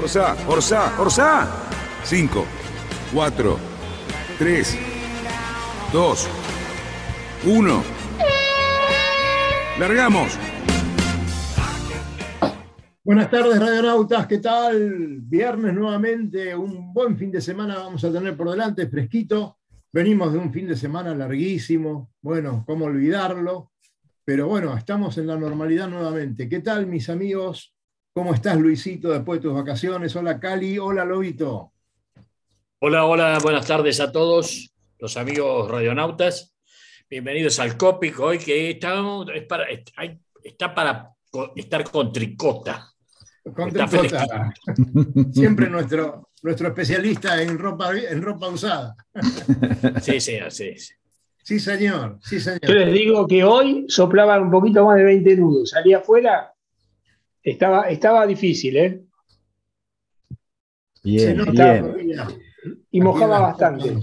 Orsa, Orsa, Orsa. 5, 4, 3, 2, 1. ¡Largamos! Buenas tardes, radionautas, ¿qué tal? Viernes nuevamente, un buen fin de semana vamos a tener por delante, fresquito. Venimos de un fin de semana larguísimo, bueno, cómo olvidarlo, pero bueno, estamos en la normalidad nuevamente. ¿Qué tal, mis amigos? ¿Cómo estás, Luisito, después de tus vacaciones? Hola, Cali, hola, Lobito. Hola, hola, buenas tardes a todos los amigos radionautas. Bienvenidos al Cópico, hoy que está, para, está para estar con tricota. Con tricota. Siempre nuestro, nuestro especialista en ropa, en ropa usada. Sí, sí, así Sí, señor, sí, señor. Yo les digo que hoy soplaban un poquito más de 20 nudos. Salía afuera, estaba, estaba difícil, ¿eh? Bien, bien. Y mojaba bastante.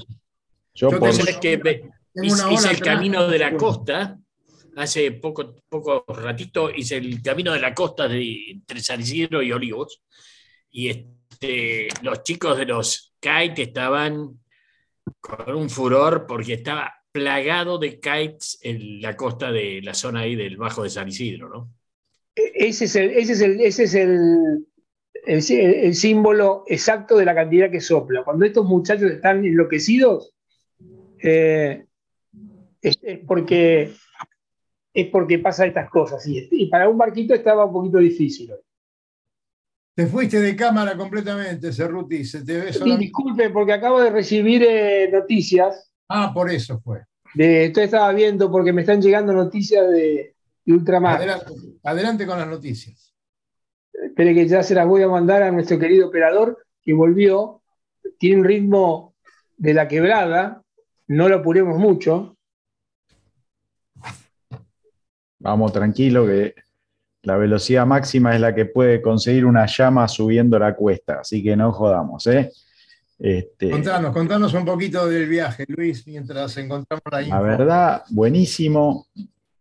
Yo, Yo que hice el camino de la costa hace poco, poco ratito hice el camino de la costa de, entre San Isidro y Olivos. Y este, los chicos de los kites estaban con un furor porque estaba plagado de kites en la costa de la zona ahí del Bajo de San Isidro, ¿no? Ese es el, ese es el, ese es el, el, símbolo exacto de la cantidad que sopla. Cuando estos muchachos están enloquecidos, eh, es, porque es porque pasa estas cosas. Y, para un barquito estaba un poquito difícil Te fuiste de cámara completamente, Cerruti. Se te ve Disculpe, porque acabo de recibir eh, noticias. Ah, por eso fue. De, esto estaba viendo porque me están llegando noticias de, Ultramar. Adelante, con las noticias. Espere que ya se las voy a mandar a nuestro querido operador que volvió. Tiene un ritmo de la quebrada, no lo apuremos mucho. Vamos tranquilo que la velocidad máxima es la que puede conseguir una llama subiendo la cuesta, así que no jodamos, ¿eh? Este, contanos, contanos un poquito del viaje, Luis, mientras encontramos la La verdad, buenísimo,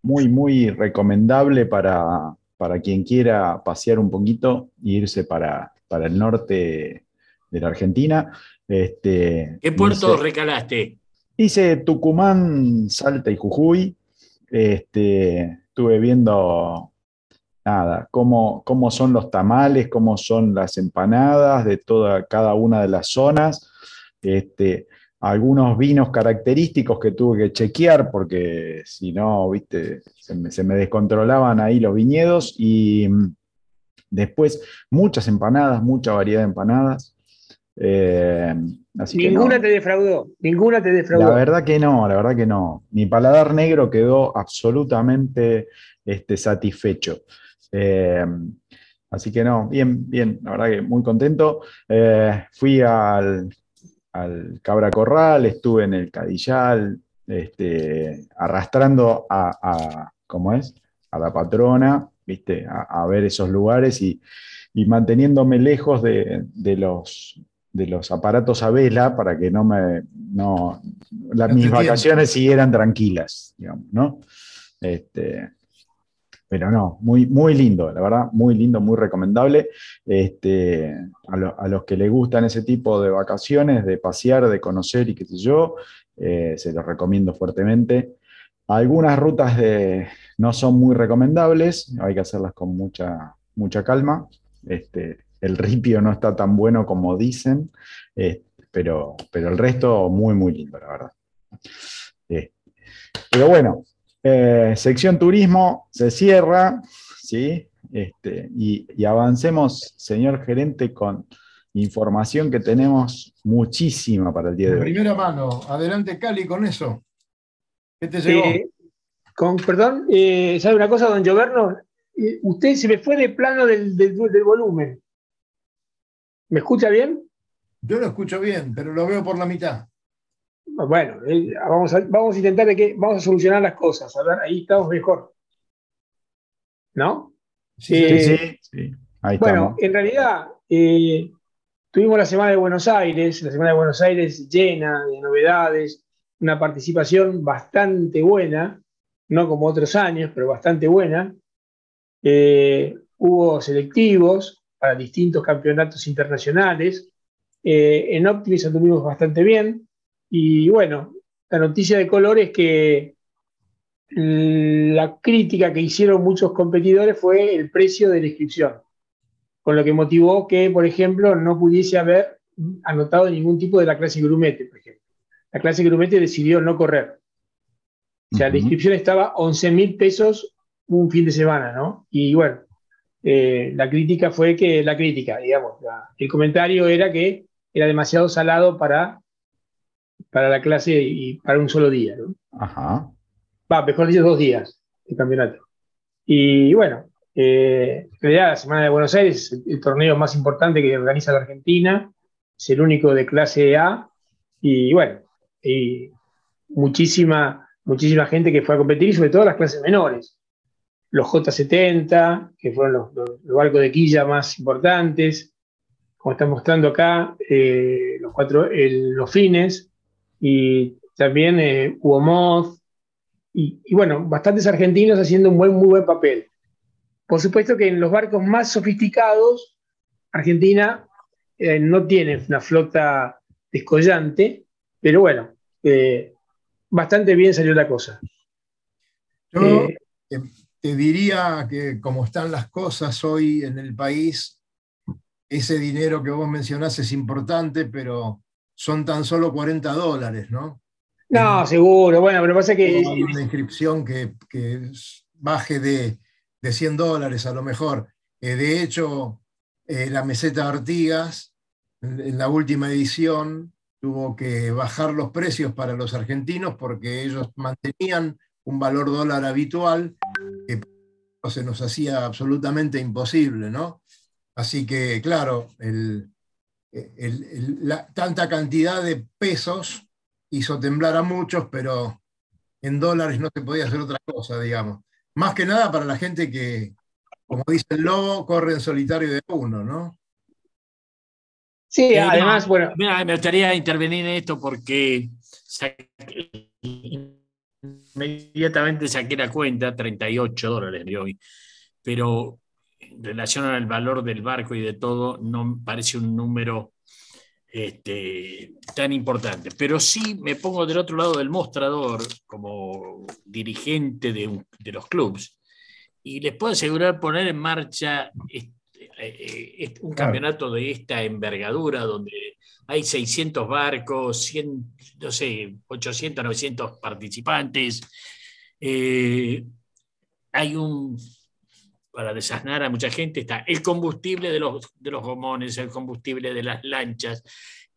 muy, muy recomendable para, para quien quiera pasear un poquito e irse para, para el norte de la Argentina. Este, ¿Qué puerto recalaste? Hice Tucumán, Salta y Jujuy. Este, estuve viendo nada, cómo, cómo son los tamales, cómo son las empanadas de toda, cada una de las zonas. Este, algunos vinos característicos que tuve que chequear porque si no, viste, se me, se me, descontrolaban ahí los viñedos y mm, después muchas empanadas, mucha variedad de empanadas. Eh, ninguna te defraudó, ninguna te defraudó. La verdad que no, la verdad que no. Mi paladar negro quedó absolutamente este, satisfecho. Eh, así que no, bien, bien, la verdad que muy contento. Eh, fui al, Cabra Corral, estuve en el Cadillal, este, arrastrando a, ¿cómo es? A la patrona, ¿viste? A, ver esos lugares y, manteniéndome lejos de, los de los aparatos a vela para que no me no, las, mis vacaciones siguieran tranquilas, digamos, ¿no? Este, pero no, muy, muy lindo, la verdad, muy lindo, muy recomendable. Este, a, los que les gustan ese tipo de vacaciones, de pasear, de conocer y qué sé yo, eh, se los recomiendo fuertemente. Algunas rutas de, no son muy recomendables, hay que hacerlas con mucha, mucha calma. Este, el ripio no está tan bueno como dicen, eh, pero, pero el resto muy, muy lindo, la verdad. Eh, pero bueno, eh, sección turismo se cierra, ¿sí? Este, y, avancemos, señor gerente, con información que tenemos muchísima para el día de, hoy. Primera mano, adelante Cali con eso. ¿Qué te llegó? con, perdón, ¿sabe una cosa, don Gioverno? usted se me fue de plano del volumen. ¿Me escucha bien? Yo lo escucho bien, pero lo veo por la mitad. Bueno, eh, vamos, a, vamos a intentar de que vamos a solucionar las cosas. A ver, ahí estamos mejor. ¿No? Sí, sí, sí. Ahí bueno, en realidad eh, tuvimos la Semana de Buenos Aires, la Semana de Buenos Aires llena de novedades, una participación bastante buena, no como otros años, pero bastante buena. Eh, hubo selectivos para distintos campeonatos internacionales. en Optimis anduvimos bastante bien. Y bueno, la noticia de color es que la crítica que hicieron muchos competidores fue el precio de la inscripción, con lo que motivó que, por ejemplo, no pudiese haber anotado ningún tipo de la clase grumete, por ejemplo. La clase grumete decidió no correr. O sea, la inscripción estaba 11 mil pesos un fin de semana, ¿no? Y bueno, eh, la crítica fue que, la crítica, digamos, el comentario era que era demasiado salado para para la clase y para un solo día, ¿no? Ajá. Va, mejor dicho, dos días de campeonato. Y bueno, eh, en realidad la Semana de Buenos Aires es el, torneo más importante que organiza la Argentina, es el único de clase A, y bueno, y muchísima, muchísima gente que fue a competir, y sobre todo las clases menores. Los J70, que fueron los, barcos de quilla más importantes, como están mostrando acá, eh, los, cuatro, los fines, y también eh, hubo Moth, y, bueno, bastantes argentinos haciendo un buen, muy buen papel. Por supuesto que en los barcos más sofisticados, Argentina eh, no tiene una flota descollante, pero bueno, eh, bastante bien salió la cosa. Yo te diría que como están las cosas hoy en el país, ese dinero que vos mencionás es importante, pero son tan solo 40 dólares, ¿no? No, seguro. Bueno, pero pasa que. Una inscripción que, baje de, 100 dólares a lo mejor. Eh, de hecho, eh, la meseta Artigas, en la última edición, tuvo que bajar los precios para los argentinos porque ellos mantenían un valor dólar habitual que se nos hacía absolutamente imposible, ¿no? Así que, claro, el, la, tanta cantidad de pesos hizo temblar a muchos, pero en dólares no se podía hacer otra cosa, digamos. Más que nada para la gente que, como dice el lobo, corre en solitario de uno, ¿no? Sí, además, bueno. me gustaría intervenir en esto porque inmediatamente saqué la cuenta, 38 dólares de hoy, pero en relación al valor del barco y de todo, no parece un número este, tan importante. Pero sí me pongo del otro lado del mostrador como dirigente de, los clubes y les puedo asegurar poner en marcha este, eh, un campeonato de esta envergadura donde hay 600 barcos, 100, no sé, 800, 900 participantes. Eh, hay un para desasnar a mucha gente, está el combustible de los, de los gomones, el combustible de las lanchas,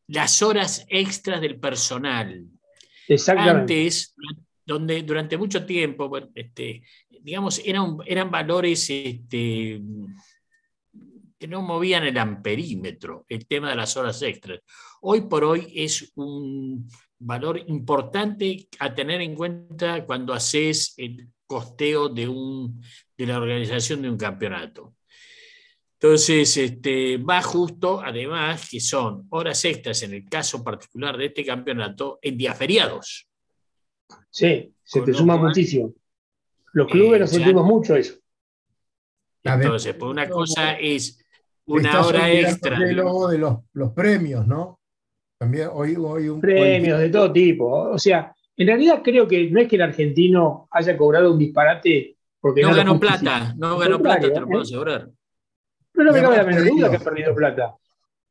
las horas extras del personal. Antes, donde durante mucho tiempo, este, digamos, eran, eran valores este, que no movían el amperímetro, el tema de las horas extras. Hoy por hoy es un valor importante a tener en cuenta cuando haces el costeo de, un, de la organización de un campeonato. Entonces, este, va justo, además, que son horas extras en el caso particular de este campeonato en días feriados. Sí, se te suma muchísimo. Los clubes nos sentimos mucho eso. Entonces, por una cosa es una hora extra. de los, los premios, ¿no? También hoy, hoy un. Premios de todo tipo. O sea, en realidad creo que no es que el argentino haya cobrado un disparate porque no, ganó plata, no ganó plata, te lo puedo asegurar. No, no me cabe la menor duda que ha perdido plata.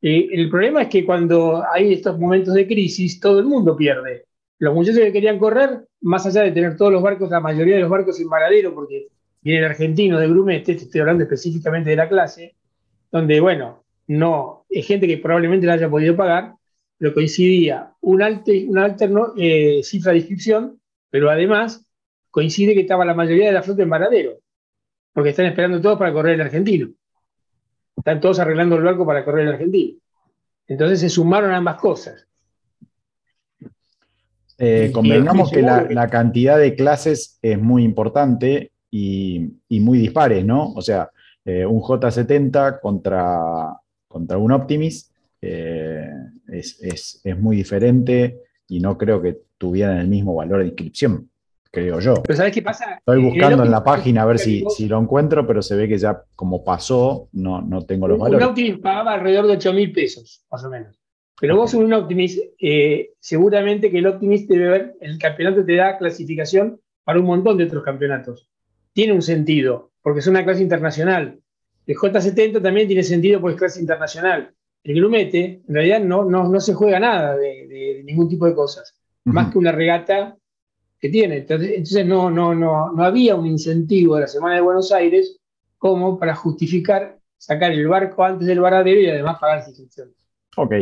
el problema es que cuando hay estos momentos de crisis, todo el mundo pierde. Los muchachos que querían correr, más allá de tener todos los barcos, la mayoría de los barcos en varadero, porque viene el argentino de Grumete, estoy hablando específicamente de la clase, donde, bueno, no, es gente que probablemente la haya podido pagar, pero coincidía un una alta eh, cifra de inscripción, pero además coincide que estaba la mayoría de la flota en Varadero, porque están esperando todos para correr el argentino. Están todos arreglando el barco para correr el argentino. Entonces se sumaron ambas cosas. Eh, convengamos que la, cantidad de clases es muy importante y, muy dispares, ¿no? O sea, eh, un J70 contra, contra un Optimis eh, es, muy diferente y no creo que tuvieran el mismo valor de inscripción, creo yo. Pero ¿sabes qué pasa? Estoy buscando en, la página a ver si, si, lo encuentro, pero se ve que ya como pasó, no, no tengo los valores. Un Optimis pagaba alrededor de 8 mil pesos, más o menos. Pero vos un Optimist, eh, seguramente que el Optimist debe ver, el campeonato te da clasificación para un montón de otros campeonatos. Tiene un sentido, porque es una clase internacional. El J70 también tiene sentido porque es clase internacional. El Grumete, en realidad, no, no, se juega nada de, ningún tipo de cosas, más que una regata que tiene. Entonces, no, no, no, no había un incentivo de la Semana de Buenos Aires como para justificar sacar el barco antes del varadero y además pagar las inscripciones. Ok.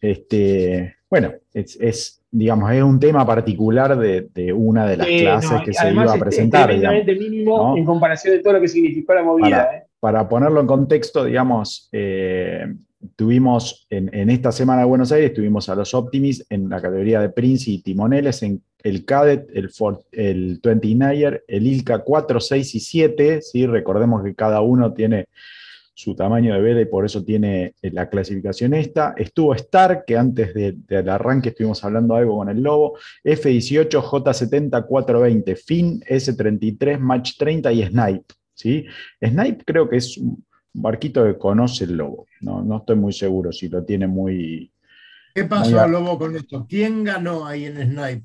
Este, bueno, es, digamos, es un tema particular de, una de las clases que se iba a presentar. Es mínimo en comparación de todo lo que significó la movilidad. Para, ¿eh? ponerlo en contexto, digamos, eh, tuvimos en, esta semana de Buenos Aires, tuvimos a los Optimis en la categoría de Prince y Timoneles, en el Cadet, el, Ford, el 29er, el Ilka 4, 6 y 7. ¿sí? Recordemos que cada uno tiene su tamaño de vela y por eso tiene eh, la clasificación esta. Estuvo Star, que antes del arranque estuvimos hablando algo con el Lobo, F18, J70, 420, Fin, S33, Match 30 y Snipe. ¿sí? Snipe creo que es un barquito que conoce el Lobo, no, no estoy muy seguro si lo tiene muy... ¿Qué pasó, Lobo, con esto? ¿Quién ganó ahí en Snipe?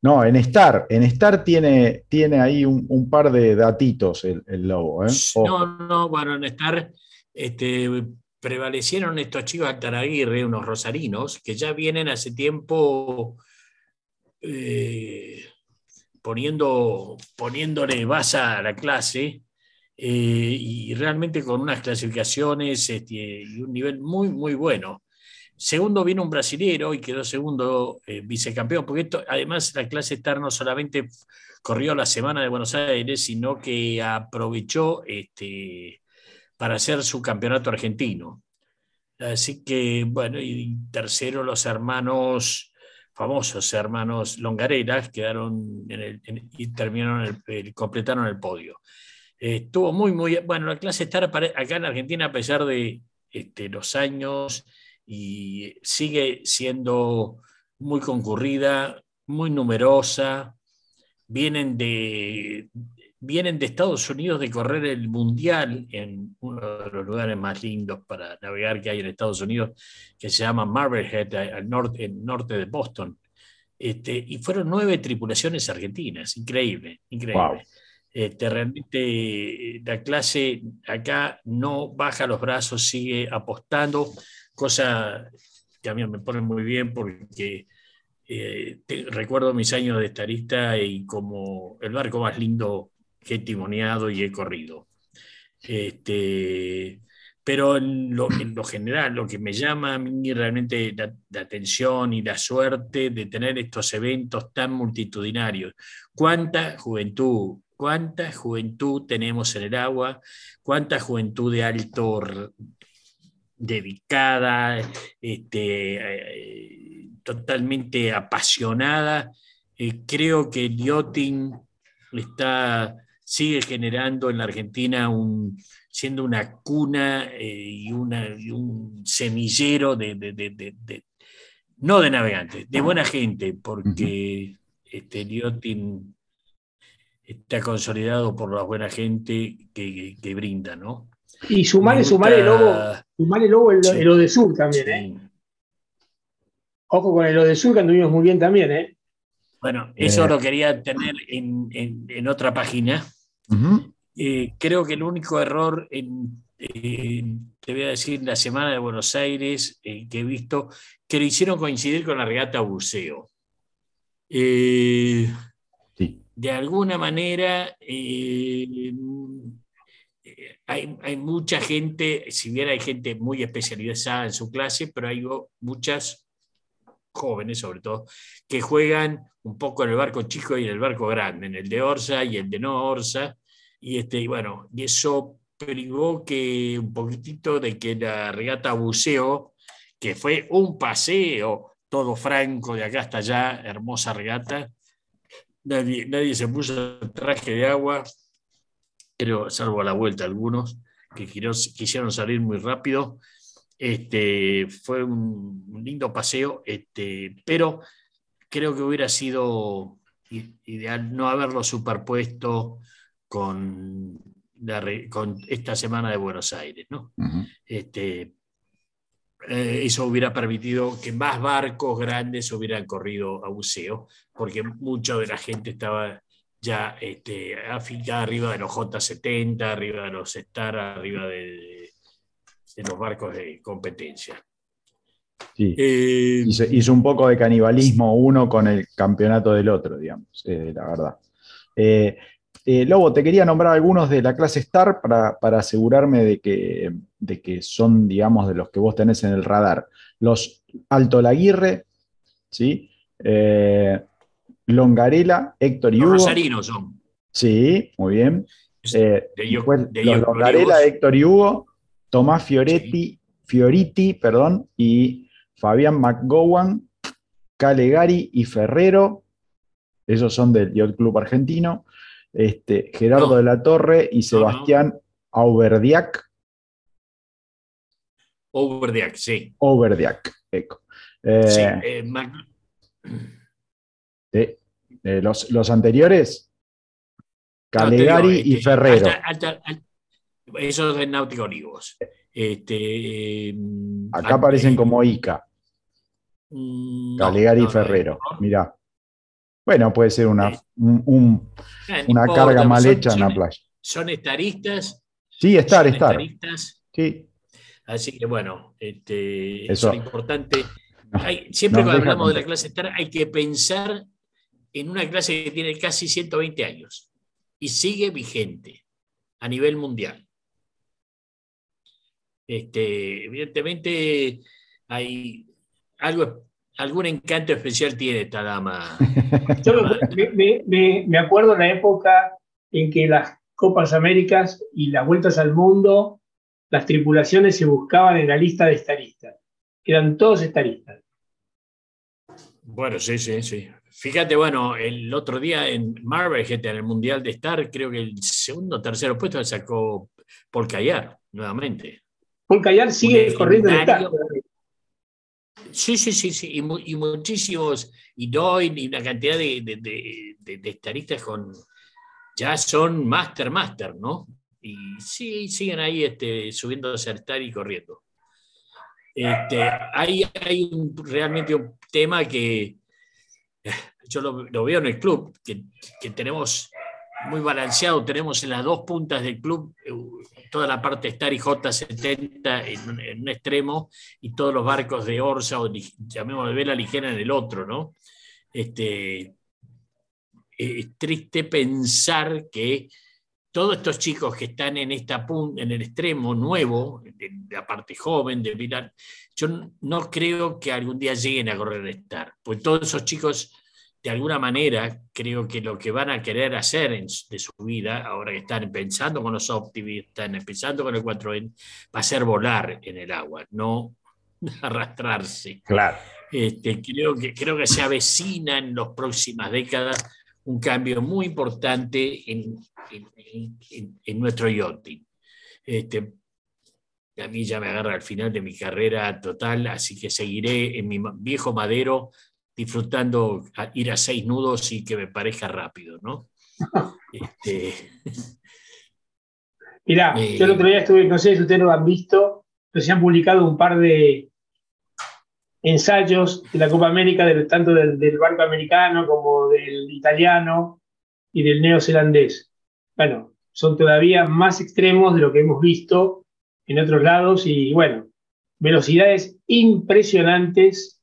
No, en Star, en Star tiene, tiene ahí un, par de datitos el, lobo. ¿eh? No, no, bueno, en Star este, prevalecieron estos chicos Altaraguirre, unos rosarinos, que ya vienen hace tiempo eh, poniendo, poniéndole base a la clase eh, y realmente con unas clasificaciones este, y un nivel muy, muy bueno. Segundo vino un brasilero y quedó segundo eh, vicecampeón, porque además la clase Star no solamente corrió la semana de Buenos Aires, sino que aprovechó este, para hacer su campeonato argentino. Así que, bueno, y tercero los hermanos, famosos hermanos Longareras, quedaron en el, y terminaron el, completaron el podio. estuvo muy, muy, bueno, la clase Star acá en Argentina, a pesar de este, los años y sigue siendo muy concurrida, muy numerosa. Vienen de, vienen de Estados Unidos de correr el Mundial en uno de los lugares más lindos para navegar que hay en Estados Unidos, que se llama Marblehead, al norte, el norte de Boston. Este, y fueron nueve tripulaciones argentinas, increíble, increíble. Este, realmente la clase acá no baja los brazos, sigue apostando cosa que a mí me pone muy bien porque eh, recuerdo mis años de estarista y como el barco más lindo que he timoneado y he corrido. Este, pero en lo, general, lo que me llama a mí realmente la, la, atención y la suerte de tener estos eventos tan multitudinarios. ¿Cuánta juventud, cuánta juventud tenemos en el agua? ¿Cuánta juventud de alto dedicada, este, eh, totalmente apasionada. Eh, creo que el está, sigue generando en la Argentina un, siendo una cuna eh, y, un semillero de, no de navegantes, de buena gente, porque este, el está consolidado por la buena gente que brinda, ¿no? Y sumar el lobo, sumar el lobo el, Sur también, ¿eh? Ojo con el Sur que anduvimos muy bien también, ¿eh? Bueno, eso eh. lo quería tener en, otra página. Eh, creo que el único error en, te voy a decir, la semana de Buenos Aires que he visto, que lo hicieron coincidir con la regata buceo. De alguna manera, hay, mucha gente, si bien hay gente muy especializada en su clase, pero hay muchas jóvenes sobre todo, que juegan un poco en el barco chico y en el barco grande, en el de Orsa y el de no Orsa, y, este, bueno, y eso privó que un poquitito de que la regata buceo, que fue un paseo todo franco de acá hasta allá, hermosa regata. Nadie, nadie se puso traje de agua, creo, salvo a la vuelta algunos que quisieron salir muy rápido. Este, fue un lindo paseo, este, pero creo que hubiera sido ideal no haberlo superpuesto con, con esta semana de Buenos Aires. ¿no? este, eh, eso hubiera permitido que más barcos grandes hubieran corrido a buceo, porque mucha de la gente estaba ya este, arriba de los J70, arriba de los Star, arriba de, de los barcos de competencia. Sí. Eh, hizo, un poco de canibalismo uno con el campeonato del otro, digamos, eh, la verdad. Eh, Lobo, te quería nombrar algunos de la clase Star para, asegurarme de que, de que, son, digamos, de los que vos tenés en el radar. Los Alto Laguirre, ¿sí? Longarela, Héctor y Hugo. Los rosarinos son. Sí, muy bien. los Longarela, Héctor y Hugo, Tomás Fioretti, Fioriti, perdón, y Fabián McGowan, Calegari y Ferrero, esos son del Yacht Club Argentino, este, Gerardo de la Torre y Sebastián Auberdiac. Auberdiac, sí. Auberdiac, eco. Eh, sí, eh, eh, los, anteriores, Calegari y Ferrero. esos de Náutico Olivos. Este, Acá aparecen como ICA. Mm, Calegari y Ferrero, mirá. Bueno, puede ser una, una carga mal hecha en la playa. ¿Son estaristas? Sí, estar, estar. Sí. Así que bueno, este, eso es importante. siempre cuando hablamos de la clase estar, hay que pensar en una clase que tiene casi 120 años y sigue vigente a nivel mundial. Este, evidentemente hay algo, algún encanto especial tiene esta dama. Yo me, acuerdo en la época en que las Copas Américas y las vueltas al mundo, las tripulaciones se buscaban en la lista de estaristas. Eran todos estaristas. Bueno, sí, sí, sí. Fíjate, bueno, el otro día en Marvel, en el Mundial de Star, creo que el segundo o tercero puesto sacó Paul Callar, nuevamente. Paul Callar sigue corriendo en Star. Sí, sí, sí, sí, y, muchísimos, y Doyle, y una cantidad de, de, estaristas con, ya son master, master, ¿no? Y sí, siguen ahí este, subiendo a Star y corriendo. Este, hay, hay realmente un tema que yo lo, veo en el club, que, que, tenemos muy balanceado, tenemos en las dos puntas del club eh, toda la parte Star y J70 en, un extremo y todos los barcos de Orsa o llamémoslo de vela ligera en el otro, ¿no? Este, es triste pensar que todos estos chicos que están en esta en el extremo nuevo, de, la parte joven, de mirar, yo no creo que algún día lleguen a correr Star, pues todos esos chicos de alguna manera creo que lo que van a querer hacer de su vida, ahora que están pensando con los optimistas, están empezando con el 4N, va a ser volar en el agua, no arrastrarse. Claro. Este, creo, que, creo que se avecina en las próximas décadas un cambio muy importante en, en, nuestro yachting. Este, a mí ya me agarra al final de mi carrera total, así que seguiré en mi viejo madero disfrutando ir a seis nudos y que me parezca rápido, ¿no? este, Mirá, yo el otro día estuve, no sé si ustedes lo han visto, pero se han publicado un par de ensayos de la Copa América, tanto del, barco americano como del italiano y del neozelandés. Bueno, son todavía más extremos de lo que hemos visto en otros lados y bueno, velocidades impresionantes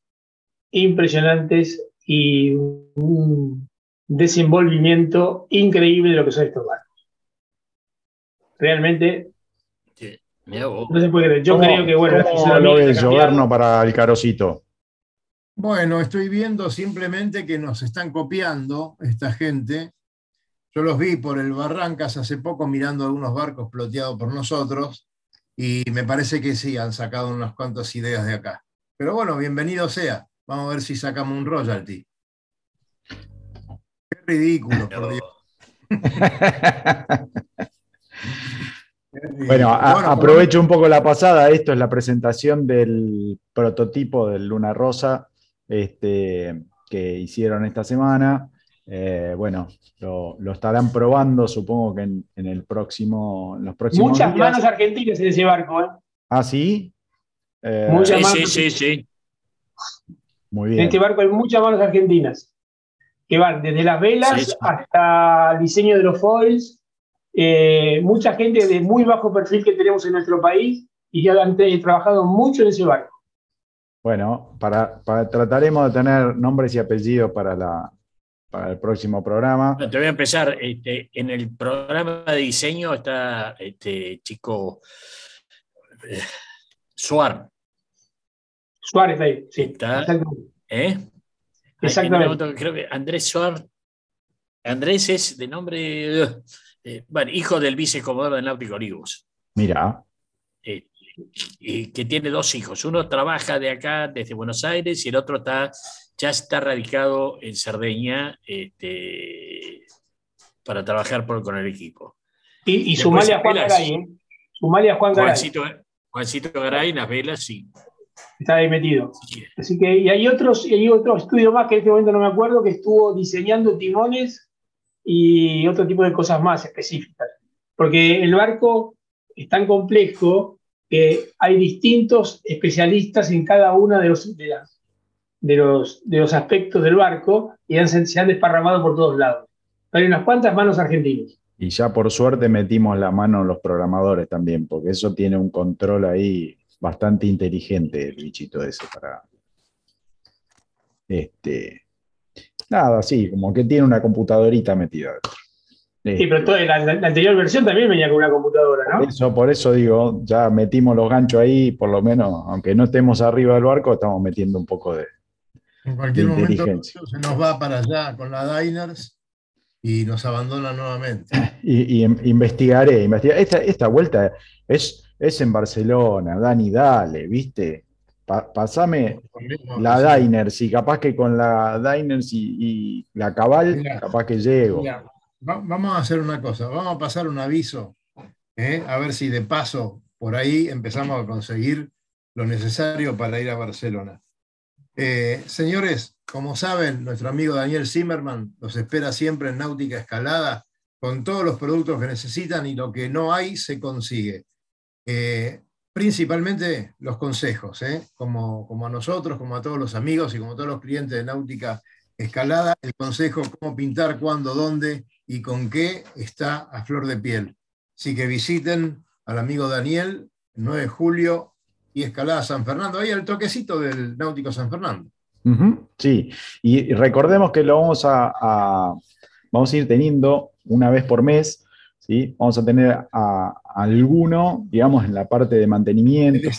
impresionantes y un desenvolvimiento increíble de lo que son estos barcos. Realmente no se puede creer. Yo creo que, bueno, ¿cómo lo ves, Gobierno, para el carocito? Bueno, estoy viendo simplemente que nos están copiando esta gente Yo los vi por el Barrancas hace poco mirando algunos barcos ploteados por nosotros y me parece que sí, han sacado unas cuantas ideas de acá. Pero bueno, bienvenido sea. Vamos a ver si sacamos un royalty. Qué ridículo, por Dios. bueno, aprovecho un poco la pasada. Esto es la presentación del prototipo del Luna Rosa este, que hicieron esta semana. Eh, bueno, lo, estarán probando, supongo que en, el próximo, los próximos Muchas manos argentinas en ese barco, ¿eh? ¿Ah, sí? Eh, sí, sí, sí, Muy bien. En este barco hay muchas manos argentinas, que van desde las velas hasta el diseño de los foils. Eh, mucha gente de muy bajo perfil que tenemos en nuestro país y ya han trabajado mucho en ese barco. Bueno, para, trataremos de tener nombres y apellidos para la, para el próximo programa. Te voy a empezar. Este, en el programa de diseño está este chico eh, Suar. Suárez ahí, sí. Está, ¿eh? Exactamente. creo que Andrés Suárez. Andrés es de nombre. Eh, bueno, hijo del vicecomodoro de Náutico Olivos. Mira. Eh, y que tiene dos hijos. Uno trabaja de acá, desde Buenos Aires, y el otro está ya está radicado en Cerdeña este, para trabajar con el equipo. Y, y sumale a Juan Garay, ¿eh? Sumale a Juan Garay. Juancito, Juancito Garay, las velas, sí. Está ahí metido. Así que, y hay otros, y hay otro estudio más que en este momento no me acuerdo, que estuvo diseñando timones y otro tipo de cosas más específicas. Porque el barco es tan complejo que hay distintos especialistas en cada una de, los, de las los, de los aspectos del barco y se han desparramado por todos lados. hay unas cuantas manos argentinas. Y ya por suerte metimos la mano en los programadores también, porque eso tiene un control ahí bastante inteligente, el bichito ese para. Este. Nada, sí, como que tiene una computadorita metida Sí, pero la, la, anterior versión también venía con una computadora, ¿no? Eso, por eso digo, ya metimos los ganchos ahí, por lo menos, aunque no estemos arriba del barco, estamos metiendo un poco de, en cualquier momento se nos va para allá con la Diners y nos abandona nuevamente. Y, investigaré, investigaré. Esta, vuelta es, es en Barcelona, Dani, dale, ¿viste? Pasame la Diners y capaz que con la Diners y, la Cabal, capaz que llego. vamos a hacer una cosa, vamos a pasar un aviso, ¿eh? a ver si de paso por ahí empezamos a conseguir lo necesario para ir a Barcelona. Eh, señores, como saben, nuestro amigo Daniel Zimmerman los espera siempre en Náutica Escalada con todos los productos que necesitan y lo que no hay se consigue. Eh, principalmente los consejos, ¿eh? como, como a nosotros, como a todos los amigos y como a todos los clientes de Náutica Escalada, el consejo cómo pintar, cuándo, dónde y con qué está a flor de piel. Así que visiten al amigo Daniel, el 9 de julio, y Escalada San Fernando, ahí el toquecito del Náutico San Fernando. sí, y recordemos que lo vamos a, vamos a ir teniendo una vez por mes, ¿sí? vamos a tener a, alguno, digamos, en la parte de mantenimiento.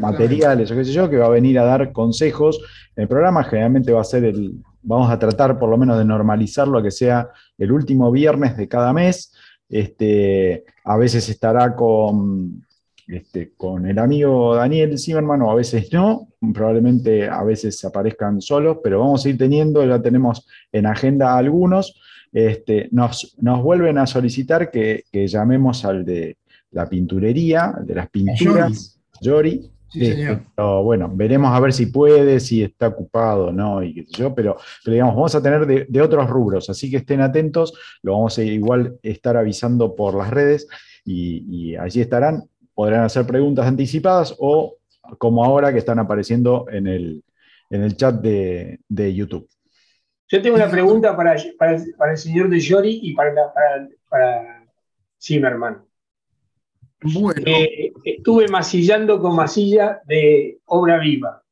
materiales o qué sé yo, que va a venir a dar consejos. El programa generalmente va a ser el, vamos a tratar por lo menos de normalizar lo que sea el último viernes de cada mes. Este, a veces estará con, este, con el amigo Daniel Zimmerman, o a veces no, probablemente a veces aparezcan solos, pero vamos a ir teniendo, ya tenemos en agenda algunos. Este, nos, nos vuelven a solicitar que, llamemos al de la pinturería, de las pinturas, Yori. Este, pero bueno, veremos a ver si puede, si está ocupado no, y yo, pero, digamos, vamos a tener de, otros rubros, así que estén atentos, lo vamos a igual estar avisando por las redes y allí estarán podrán hacer preguntas anticipadas o como ahora que están apareciendo en el, chat de, YouTube. Yo tengo una pregunta para, el señor de Yori y para, para, Zimmerman. Bueno. Eh, estuve masillando con masilla de obra viva.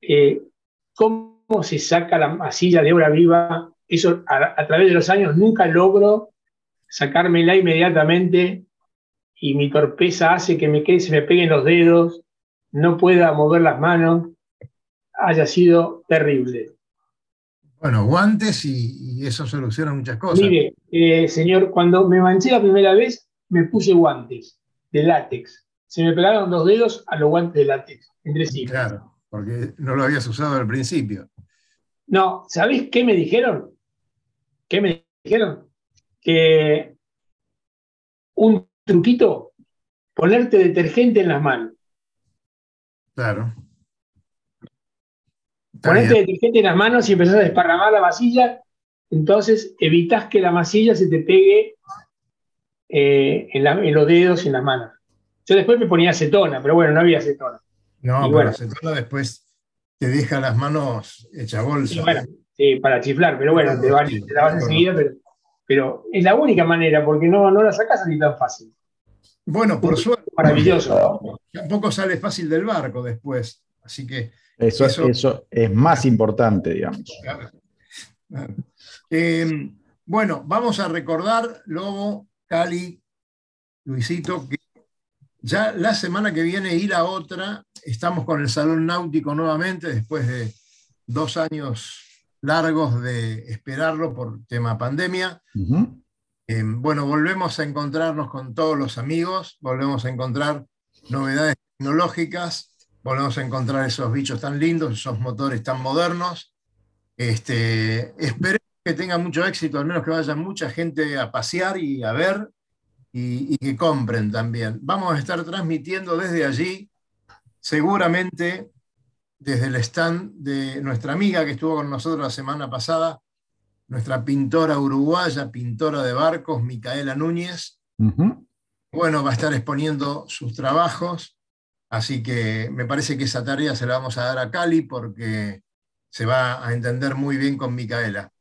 Eh, ¿Cómo se saca la masilla de obra viva? Eso a, a, través de los años nunca logro sacármela inmediatamente y mi torpeza hace que me quede, se me peguen los dedos, no pueda mover las manos, haya sido terrible. Bueno, guantes y, eso soluciona muchas cosas. Mire, eh, señor, cuando me manché la primera vez, me puse guantes de látex. Se me pegaron dos dedos a los guantes de látex, entre sí. Claro, porque no lo habías usado al principio. No, ¿sabéis qué me dijeron? ¿Qué me dijeron? Que un truquito, ponerte detergente en las manos. Claro. Ponerte detergente en las manos y empezás a desparramar la masilla, entonces evitas que la masilla se te pegue eh, en, los dedos y en las manos. Yo después me ponía acetona, pero bueno, no había acetona. No, pero bueno, acetona después te deja las manos hechas bolsa. Sí, para chiflar, pero bueno, te, van, te la vas enseguida, pero, pero, es la única manera, porque no, no la sacas ni tan fácil. Bueno, por suerte. Maravilloso. Tampoco sale fácil del barco después, así que eso, eso, es más importante, digamos. Eh, bueno, vamos a recordar, Lobo, Cali, Luisito, que ya la semana que viene y la otra estamos con el Salón Náutico nuevamente, después de dos años largos de esperarlo por tema pandemia. Eh, bueno, volvemos a encontrarnos con todos los amigos, volvemos a encontrar novedades tecnológicas volvemos a encontrar esos bichos tan lindos, esos motores tan modernos. Este, esperemos que tengan mucho éxito, al menos que vaya mucha gente a pasear y a ver y, que compren también. Vamos a estar transmitiendo desde allí, seguramente desde el stand de nuestra amiga que estuvo con nosotros la semana pasada, nuestra pintora uruguaya, pintora de barcos, Micaela Núñez. Bueno, va a estar exponiendo sus trabajos Así que me parece que esa tarea se la vamos a dar a Cali porque se va a entender muy bien con Micaela.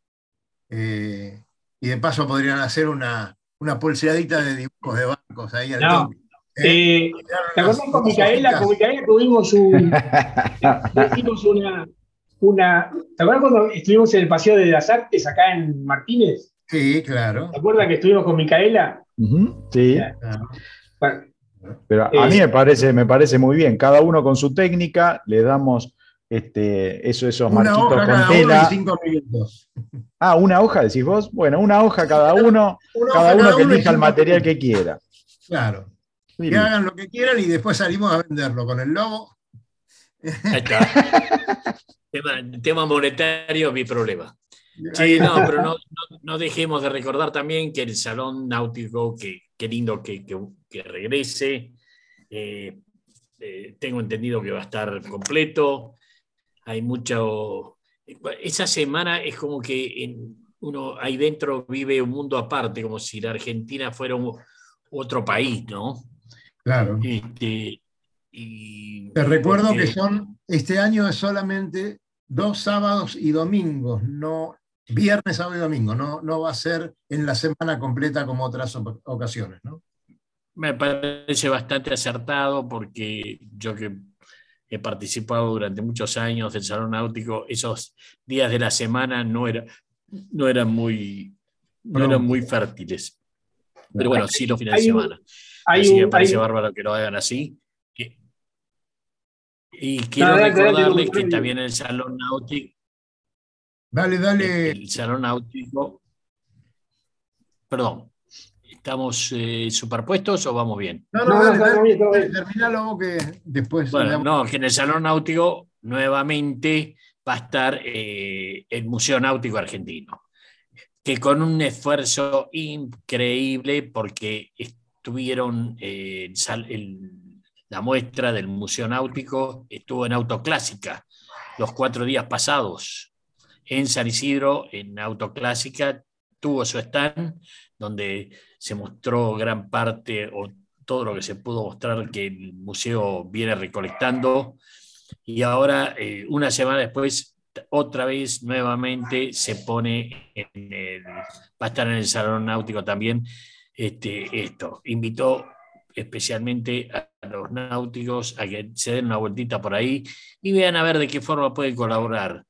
Eh, y de paso podrían hacer una, una pulseadita de dibujos de bancos ahí al no. Eh, ¿Te acuerdas con Micaela? Con Micaela tuvimos, un, tuvimos una, una. ¿Te acuerdas cuando estuvimos en el Paseo de las Artes acá en Martínez? Sí, claro. ¿Te acuerdas que estuvimos con Micaela? sí. Pero a mí me parece, me parece muy bien. Cada uno con su técnica, le damos este, eso, esos una hoja con tela. cinco minutos. Ah, una hoja, decís vos. Bueno, una hoja cada uno, cada uno que elija el material que quiera. Claro. Que hagan lo que quieran y después salimos a venderlo con el logo. Ahí está. tema, monetario, mi problema. Sí, no, pero no, dejemos de recordar también que el Salón Náutico, que, qué lindo que, que regrese. Eh, eh, tengo entendido que va a estar completo. Hay mucho. Esa semana es como que uno ahí dentro vive un mundo aparte, como si la Argentina fuera otro país, ¿no? Claro. Este, Te recuerdo que son, este año es solamente dos sábados y domingos, no viernes, sábado y domingo, no, no va a ser en la semana completa como otras ocasiones, ¿no? Me parece bastante acertado porque yo que he participado durante muchos años del Salón Náutico, esos días de la semana no, era, no eran, muy, no eran muy fértiles. Pero bueno, sí los fines de semana. así que me parece bárbaro que lo hagan así. Y quiero recordarles que también el Salón Náutico. Dale, dale. El Salón Náutico. Perdón. ¿Estamos eh, superpuestos o vamos bien? No, no, no, bien, terminalo que después. Bueno, no, que en el Salón Náutico nuevamente va a estar eh, el Museo Náutico Argentino, que con un esfuerzo increíble, porque estuvieron, eh, la muestra del Museo Náutico estuvo en Autoclásica los cuatro días pasados. En San Isidro, en Autoclásica, tuvo su stand donde se mostró gran parte o todo lo que se pudo mostrar que el museo viene recolectando. Y ahora, eh, una semana después, otra vez nuevamente se pone en el, va a estar en el Salón Náutico también este, esto. Invitó especialmente a los náuticos a que se den una vueltita por ahí y vean a ver de qué forma pueden colaborar,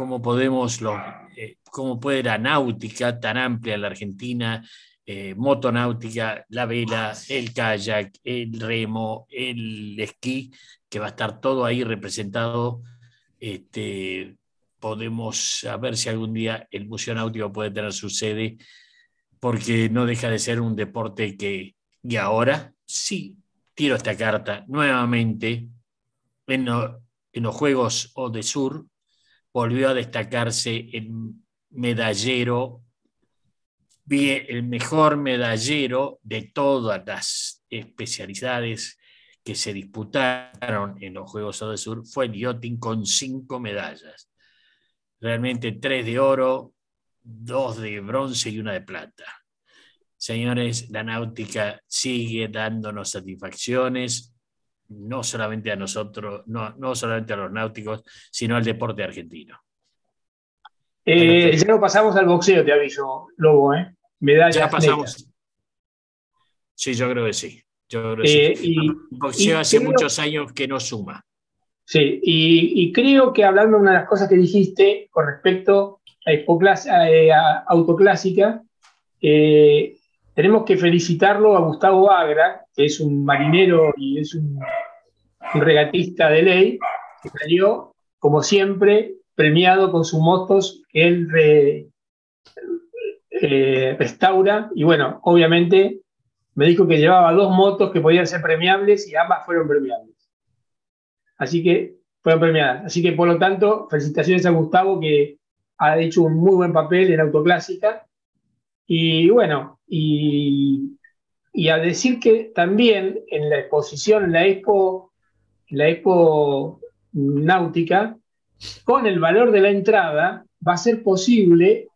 cómo podemos, los, eh, cómo puede la náutica tan amplia en la Argentina eh, motonáutica, la vela, el kayak, el remo, el esquí, que va a estar todo ahí representado. Este, podemos saber si algún día el Museo Náutico puede tener su sede, porque no deja de ser un deporte que, y ahora sí, tiro esta carta nuevamente, en, en los Juegos O de Sur, volvió a destacarse el medallero, el mejor medallero de todas las especialidades que se disputaron en los Juegos O de Sur fue el con cinco medallas realmente tres de oro, dos de bronce y una de plata. Señores, la náutica sigue dándonos satisfacciones, no solamente a nosotros, no, no solamente a los náuticos, sino al deporte argentino. Eh, ya no pasamos al boxeo, te aviso, Lobo, ¿eh? Medallas ya pasamos. Sí, yo creo que sí. Yo creo que sí. Eh, boxeo hace muchos años que no suma. Sí, y, creo que hablando de una de las cosas que dijiste con respecto a, eh, autoclásica, eh, tenemos que felicitarlo a Gustavo Agra, que es un marinero y es un, regatista de ley, que salió, como siempre, premiado con sus motos que él eh, restaura. Y bueno, obviamente me dijo que llevaba dos motos que podían ser premiables y ambas fueron premiables. Así que fueron premiadas. Así que, por lo tanto, felicitaciones a Gustavo, que ha hecho un muy buen papel en Autoclásica. Y bueno, y, a decir que también en la exposición, en la expo, la expo náutica, con el valor de la entrada, va a ser posible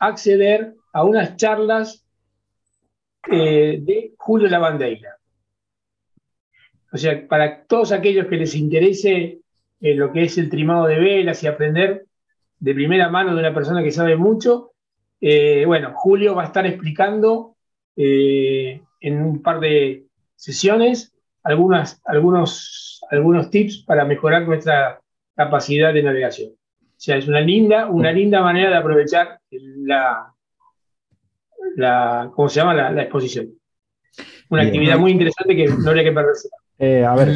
acceder a unas charlas eh, de Julio Lavandeira. O sea, para todos aquellos que les interese eh, lo que es el trimado de velas y aprender de primera mano de una persona que sabe mucho, eh, bueno, Julio va a estar explicando eh, en un par de sesiones algunas, algunos, algunos tips para mejorar nuestra capacidad de navegación. O sea, es una linda, una linda manera de aprovechar la, la ¿cómo se llama? La, exposición. Una actividad muy interesante que no habría que perderse. Eh, a ver,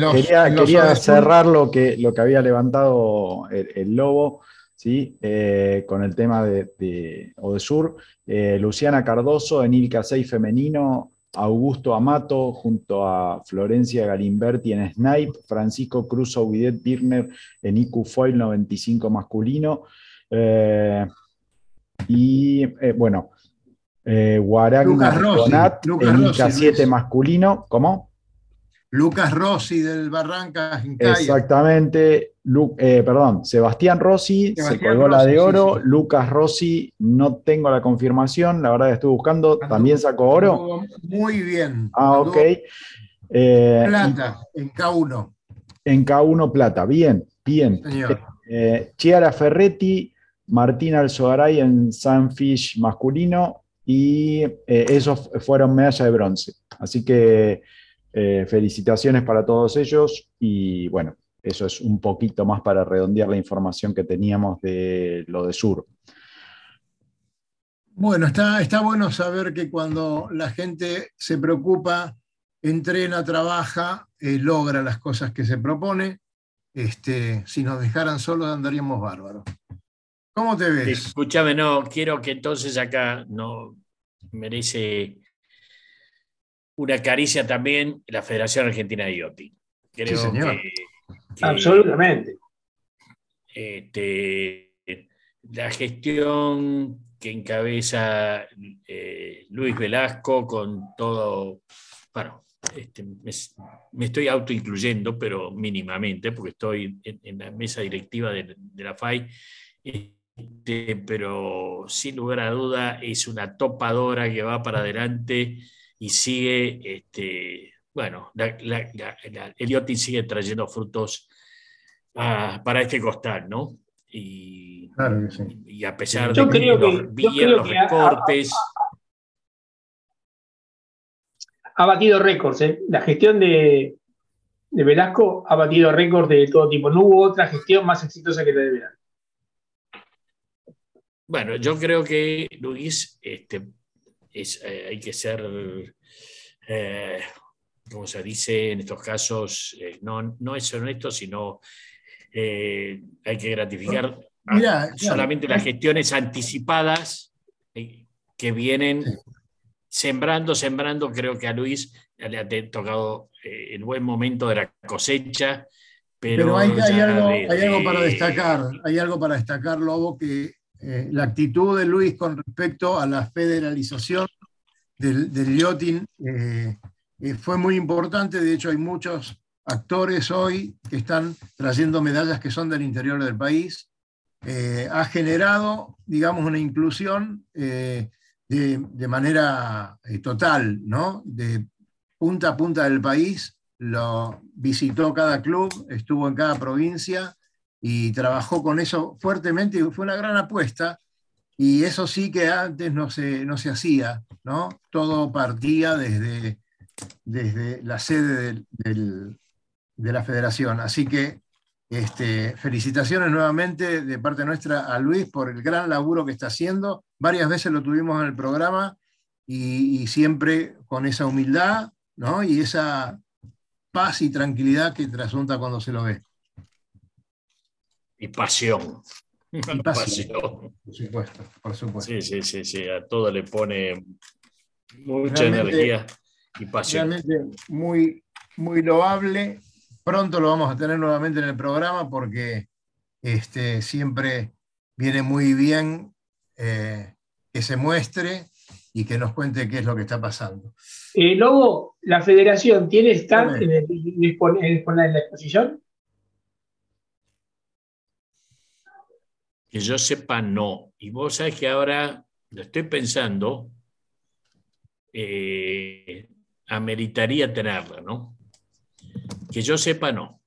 quería, cerrar lo que, lo que había levantado el, Lobo, ¿sí? Eh, con el tema de, de Odesur. Eh, Luciana Cardoso en Ilka 6 femenino, Augusto Amato junto a Florencia Galimberti en Snipe, Francisco Cruz Aubidet Birner en IQ Foil 95 masculino. y bueno, Guaragna Donat en IK 7 masculino. ¿Cómo? Lucas Rossi del Barrancas Exactamente. Eh, perdón, Sebastián Rossi se colgó la de oro. Lucas Rossi, no tengo la confirmación, la verdad que estuve buscando. ¿También sacó oro? Muy bien. Ah, ok. Eh, plata, en K1. En K1 plata, bien, bien. Eh, Chiara Ferretti, Martín Alzogaray en Sunfish masculino y esos fueron medallas de bronce. Así que eh, felicitaciones para todos ellos y bueno, eso es un poquito más para redondear la información que teníamos de lo de Sur. Bueno, está, está bueno saber que cuando la gente se preocupa, entrena, trabaja, eh, logra las cosas que se propone. Este, si nos dejaran solos andaríamos bárbaros. ¿Cómo te ves? Escúchame, no, quiero que entonces acá no merece una caricia también la Federación Argentina de Yachting. sí, señor. Absolutamente. Este, la gestión que encabeza eh, Luis Velasco con todo, bueno, este, me, estoy autoincluyendo, pero mínimamente, porque estoy en, la mesa directiva de, la FAI, este, pero sin lugar a duda es una topadora que va para adelante y sigue, este, bueno, el yachting sigue trayendo frutos ah, para este costal, ¿no? Y, y a pesar de que los, recortes... Ha, batido récords, ¿eh? La gestión de, de Velasco ha batido récords de todo tipo. No hubo otra gestión más exitosa que la de Velasco. Bueno, yo creo que Luis este, eh, hay que ser, eh, como se dice en estos casos, eh, no, no es honesto, sino hay que gratificar solamente las gestiones anticipadas que vienen sembrando, sembrando, creo que a Luis le ha tocado el buen momento de la cosecha. Pero, hay, algo, para destacar, hay algo para destacar, Lobo, que eh, la actitud de Luis con respecto a la federalización del, del fue muy importante, de hecho hay muchos actores hoy que están trayendo medallas que son del interior del país. Eh, ha generado, digamos, una inclusión eh, de, manera eh, total, ¿no? De punta a punta del país, lo visitó cada club, estuvo en cada provincia y trabajó con eso fuertemente y fue una gran apuesta. Y eso sí que antes no se, no se hacía, ¿no? Todo partía desde, desde la sede del, de la federación. Así que este, felicitaciones nuevamente de parte nuestra a Luis por el gran laburo que está haciendo. Varias veces lo tuvimos en el programa y, siempre con esa humildad ¿no? y esa paz y tranquilidad que trasunta cuando se lo ve. Y pasión. Y pasión. Por supuesto, por supuesto. Sí, sí, sí, sí. A todo le pone mucha energía y pasión. Realmente muy, muy loable pronto lo vamos a tener nuevamente en el programa porque este, siempre viene muy bien eh, que se muestre y que nos cuente qué es lo que está pasando. Eh, Lobo, ¿la federación tiene stand en, en la exposición? Que yo sepa, no. Y vos sabés que ahora lo estoy pensando, eh, ameritaría tenerla, ¿no? Que yo sepa, no.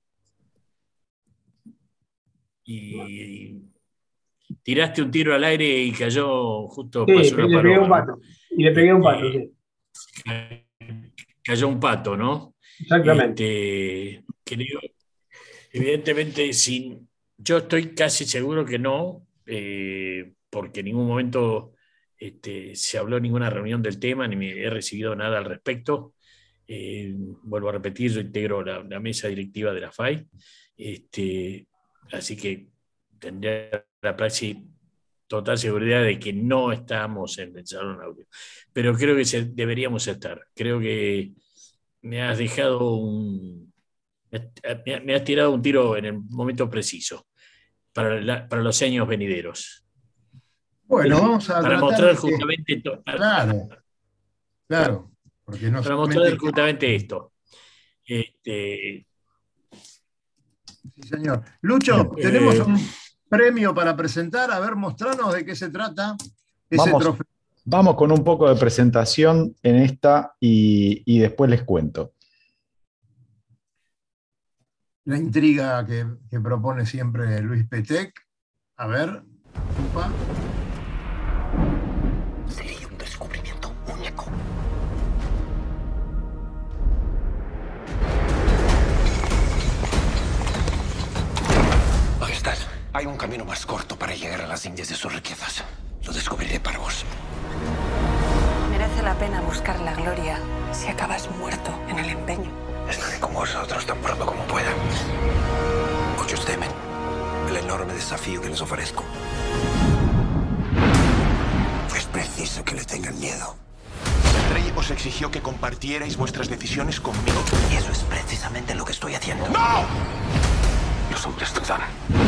Y tiraste un tiro al aire y cayó justo. Sí, y le pegué un pato. Y le pegué un pato, sí. Cayó un pato, ¿no? Exactamente. Este, evidentemente, sin, yo estoy casi seguro que no, eh, porque en ningún momento este, se habló en ninguna reunión del tema, ni me he recibido nada al respecto. Eh, vuelvo a repetir, yo integro la, mesa directiva de la FAI, este, así que tendría la praxis total seguridad de que no estamos en el salón audio, pero creo que deberíamos estar. Creo que me has dejado un... Me, has tirado un tiro en el momento preciso para, para los años venideros. Bueno, vamos a... Para mostrar justamente... Claro, claro. Porque no Para mostrar justamente esto. Este... Sí, señor. Lucho, tenemos un premio para presentar. A ver, mostranos de qué se trata ese vamos, trofeo. Vamos con un poco de presentación en esta y, después les cuento. La intriga que, que propone siempre Luis Petec. A ver, opa. Hay un camino más corto para llegar a las Indias de sus riquezas. Lo descubriré para vos. Merece la pena buscar la gloria si acabas muerto en el empeño. Estaré con vosotros tan pronto como pueda. Muchos temen el enorme desafío que les ofrezco. Es preciso que le tengan miedo. El rey os exigió que compartierais vuestras decisiones conmigo. Y eso es precisamente lo que estoy haciendo. ¡No! Los hombres dudan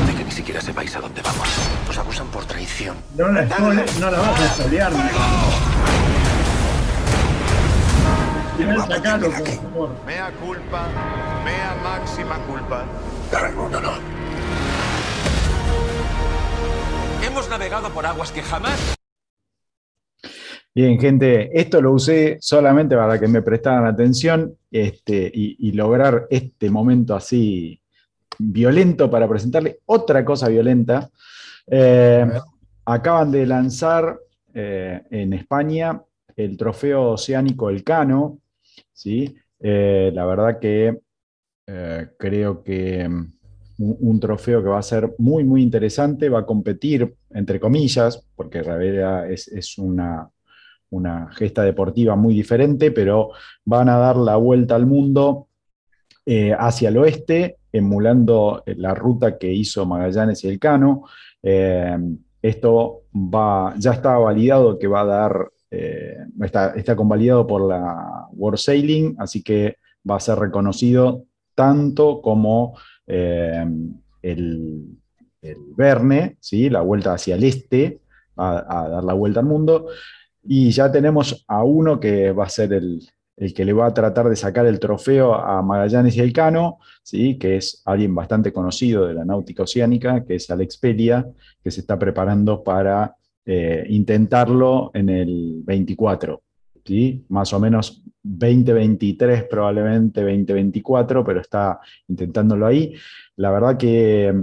de que ni siquiera sepáis a dónde vamos. Os acusan por traición. No la, no, la vas a por favor. Mea culpa, mea máxima culpa. Raimundo, no. Hemos navegado por aguas que jamás Bien, gente, esto lo usé solamente para que me prestaran atención este, y, y, lograr este momento así violento para presentarle otra cosa violenta. Eh, acaban de lanzar eh, en España el trofeo oceánico Elcano. ¿Sí? Eh, la verdad que creo que mm, un, trofeo que va a ser muy, muy interesante, va a competir, entre comillas, porque en es, es una, una gesta deportiva muy diferente, pero van a dar la vuelta al mundo hacia el oeste emulando la ruta que hizo Magallanes y Elcano. Eh, esto va, ya está validado que va a dar, eh, está, está, convalidado por la World Sailing, así que va a ser reconocido tanto como eh, el, el, Verne, ¿sí? la vuelta hacia el este, a, dar la vuelta al mundo, y ya tenemos a uno que va a ser el, el que le va a tratar de sacar el trofeo a Magallanes y Elcano, ¿sí? que es alguien bastante conocido de la náutica oceánica, que es Alex Pelia, que se está preparando para eh, intentarlo en el 24, ¿sí? más o menos 2023, probablemente 2024, pero está intentándolo ahí. La verdad que,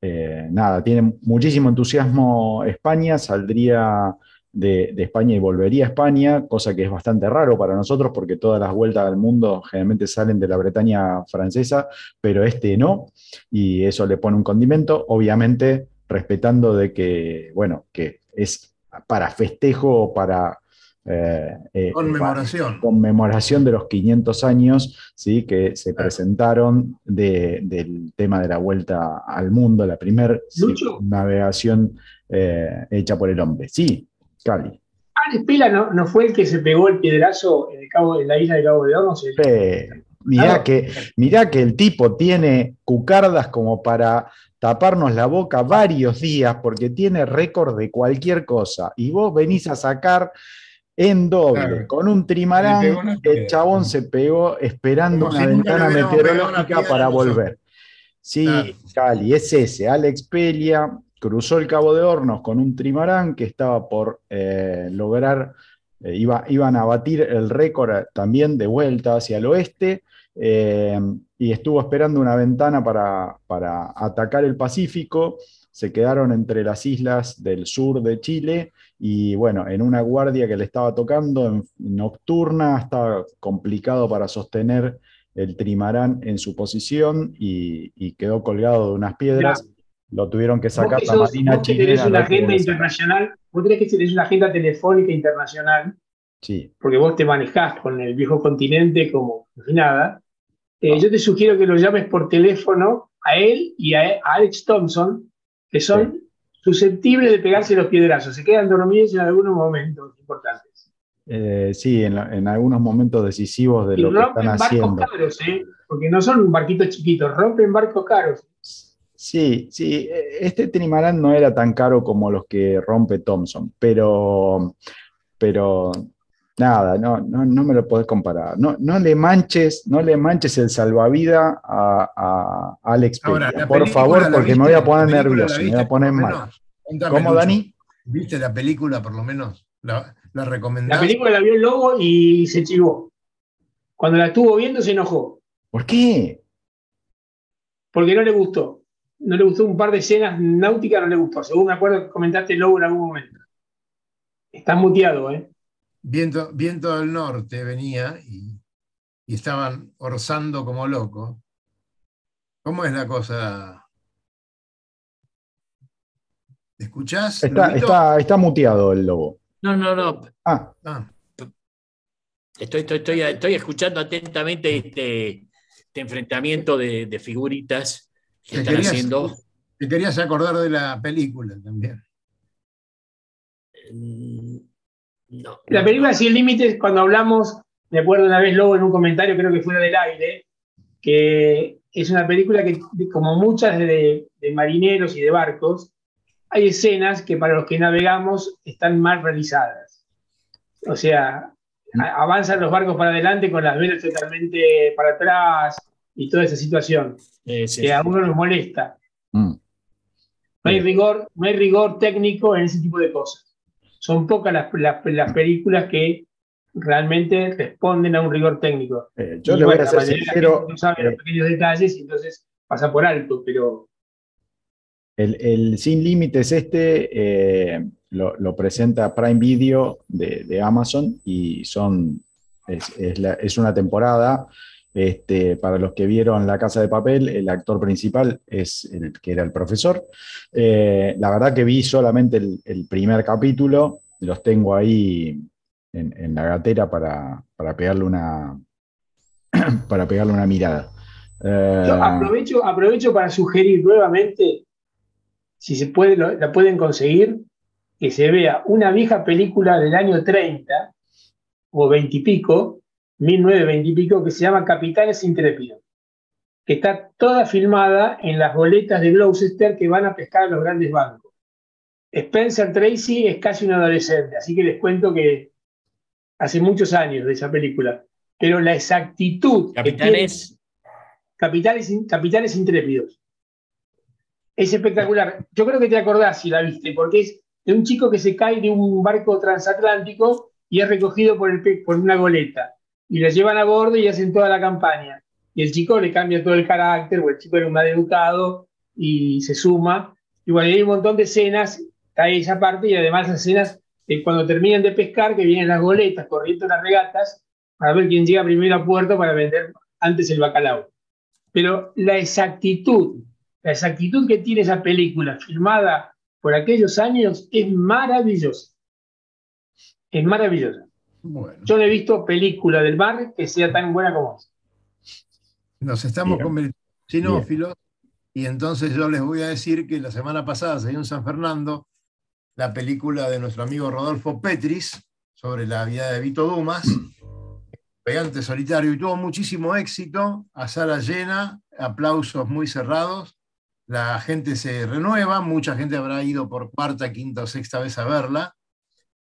eh, nada, tiene muchísimo entusiasmo España, saldría de, España y volvería a España, cosa que es bastante raro para nosotros porque todas las vueltas al mundo generalmente salen de la Bretaña francesa, pero este no, y eso le pone un condimento, obviamente respetando de que, bueno, que es para festejo, para... Eh, eh, conmemoración. conmemoración de los 500 años ¿sí? que se presentaron del tema de la vuelta al mundo, la primera navegación eh, hecha por el hombre. Sí, Cali. Alex Pila no, fue el que se pegó el piedrazo en, el cabo, en la isla de Cabo de Hornos. mirá, que, mirá que el tipo tiene cucardas como para taparnos la boca varios días porque tiene récord de cualquier cosa. Y vos venís a sacar en doble, con un trimarán, el chabón se pegó esperando una ventana meteorológica para volver. Sí, Cali, es ese, Alex Pelia, cruzó el Cabo de Hornos con un trimarán que estaba por eh, lograr, eh, iba, iban a batir el récord también de vuelta hacia el oeste, eh, y estuvo esperando una ventana para, para, atacar el Pacífico. Se quedaron entre las islas del sur de Chile y bueno, en una guardia que le estaba tocando, nocturna, estaba complicado para sostener el trimarán en su posición y, quedó colgado de unas piedras lo tuvieron que sacar la Marina chilena. una agenda internacional, vos tenés que tener una agenda telefónica internacional, sí. porque vos te manejás con el viejo continente como nada. Eh, yo te sugiero que lo llames por teléfono a él y a, Alex Thompson, que son susceptibles de pegarse los piedrazos. Se quedan dormidos en algunos momentos importantes. Eh, sí, en, algunos momentos decisivos de lo que están haciendo. barcos caros, ¿eh? porque no son un barquito chiquito, rompen barcos caros. Sí, sí, este trimarán no era tan caro como los que rompe Thompson, pero, pero nada, no, no, me lo podés comparar. No, no, le manches, no le manches el salvavidas a, Alex por favor, porque me voy a poner nervioso, me voy a poner mal. ¿Cómo, Dani? ¿Viste la película, por lo menos? ¿La, la La película la vio el lobo y se chivó. Cuando la estuvo viendo se enojó. ¿Por qué? Porque no le gustó no le gustó un par de escenas náuticas, no le gustó. Según me acuerdo que comentaste Lobo en algún momento. Está muteado, ¿eh? Viento, viento del norte venía y, estaban orzando como locos. ¿Cómo es la cosa? ¿Escuchás? Está, está, está, muteado el lobo. No, no, no. Ah. ah. Estoy, estoy, estoy, escuchando atentamente este, este enfrentamiento de, de figuritas te querías, acordar de la película también. No, la película Sin Límites, cuando hablamos, me acuerdo una vez luego en un comentario, creo que fuera del aire, que es una película que, como muchas de, marineros y de barcos, hay escenas que para los que navegamos están mal realizadas. O sea, avanzan los barcos para adelante con las velas totalmente para atrás y toda esa situación que a uno nos molesta. Mm. No, hay rigor, no hay rigor técnico en ese tipo de cosas. Son pocas las, las, películas que realmente responden a un rigor técnico. Eh, yo le voy a ser sincero. No sabe los pequeños detalles y entonces pasa por alto, pero. El, Sin Límites este eh, lo, presenta Prime Video de, Amazon y son, es, es una temporada este, para los que vieron La Casa de Papel, el actor principal es el que era el profesor. Eh, la verdad que vi solamente el, primer capítulo, los tengo ahí en, la gatera para, pegarle una, para pegarle una mirada. Yo aprovecho, aprovecho para sugerir nuevamente, si se puede, la pueden conseguir, que se vea una vieja película del año 30 o 20 y pico, 1920 y pico, que se llama Capitanes Intrépidos, que está toda filmada en las boletas de Gloucester que van a pescar a los grandes bancos. Spencer Tracy es casi un adolescente, así que les cuento que hace muchos años de esa película, pero la exactitud. Capitanes. capitanes, capitanes intrépidos. Es espectacular. Yo creo que te acordás si la viste, porque es de un chico que se cae de un barco transatlántico y es recogido por, el, por una goleta. Y lo llevan a bordo y hacen toda la campaña. Y el chico le cambia todo el carácter, o el chico era un mal educado y se suma. Y bueno, hay un montón de escenas, hay esa parte, y además escenas de cuando terminan de pescar, que vienen las goletas corriendo las regatas, para ver quién llega primero a puerto para vender antes el bacalao. Pero la exactitud, la exactitud que tiene esa película, filmada por aquellos años es maravillosa. Es maravillosa. Yo no he visto película del mar que sea tan buena como esa. Nos estamos convirtiendo en cinófilos y entonces yo les voy a decir que la semana pasada salió en San Fernando la película de nuestro amigo Rodolfo Petris sobre la vida de Vito Dumas, pegante solitario, y tuvo muchísimo éxito, a sala llena, aplausos muy cerrados, la gente se renueva, mucha gente habrá ido por cuarta, quinta o sexta vez a verla,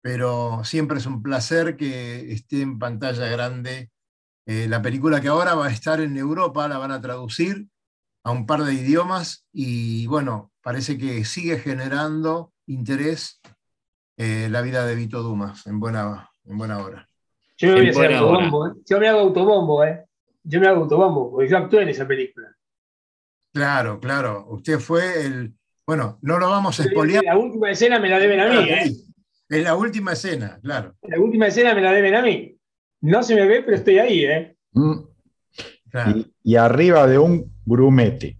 pero siempre es un placer que esté en pantalla grande eh, la película que ahora va a estar en Europa, la van a traducir a un par de idiomas y bueno, parece que sigue generando interés eh, la vida de Vito Dumas en buena, en buena hora. Yo me, voy a autobombo, ¿eh? yo me hago autobombo, ¿eh? Yo me hago autobombo, porque yo actué en esa película. Claro, claro. Usted fue el. Bueno, no lo vamos a expoliar. La última escena me la deben a mí, ¿eh? Es la última escena, claro. La última escena me la deben a mí. No se me ve, pero estoy ahí, ¿eh? Mm. Y, arriba de un grumete.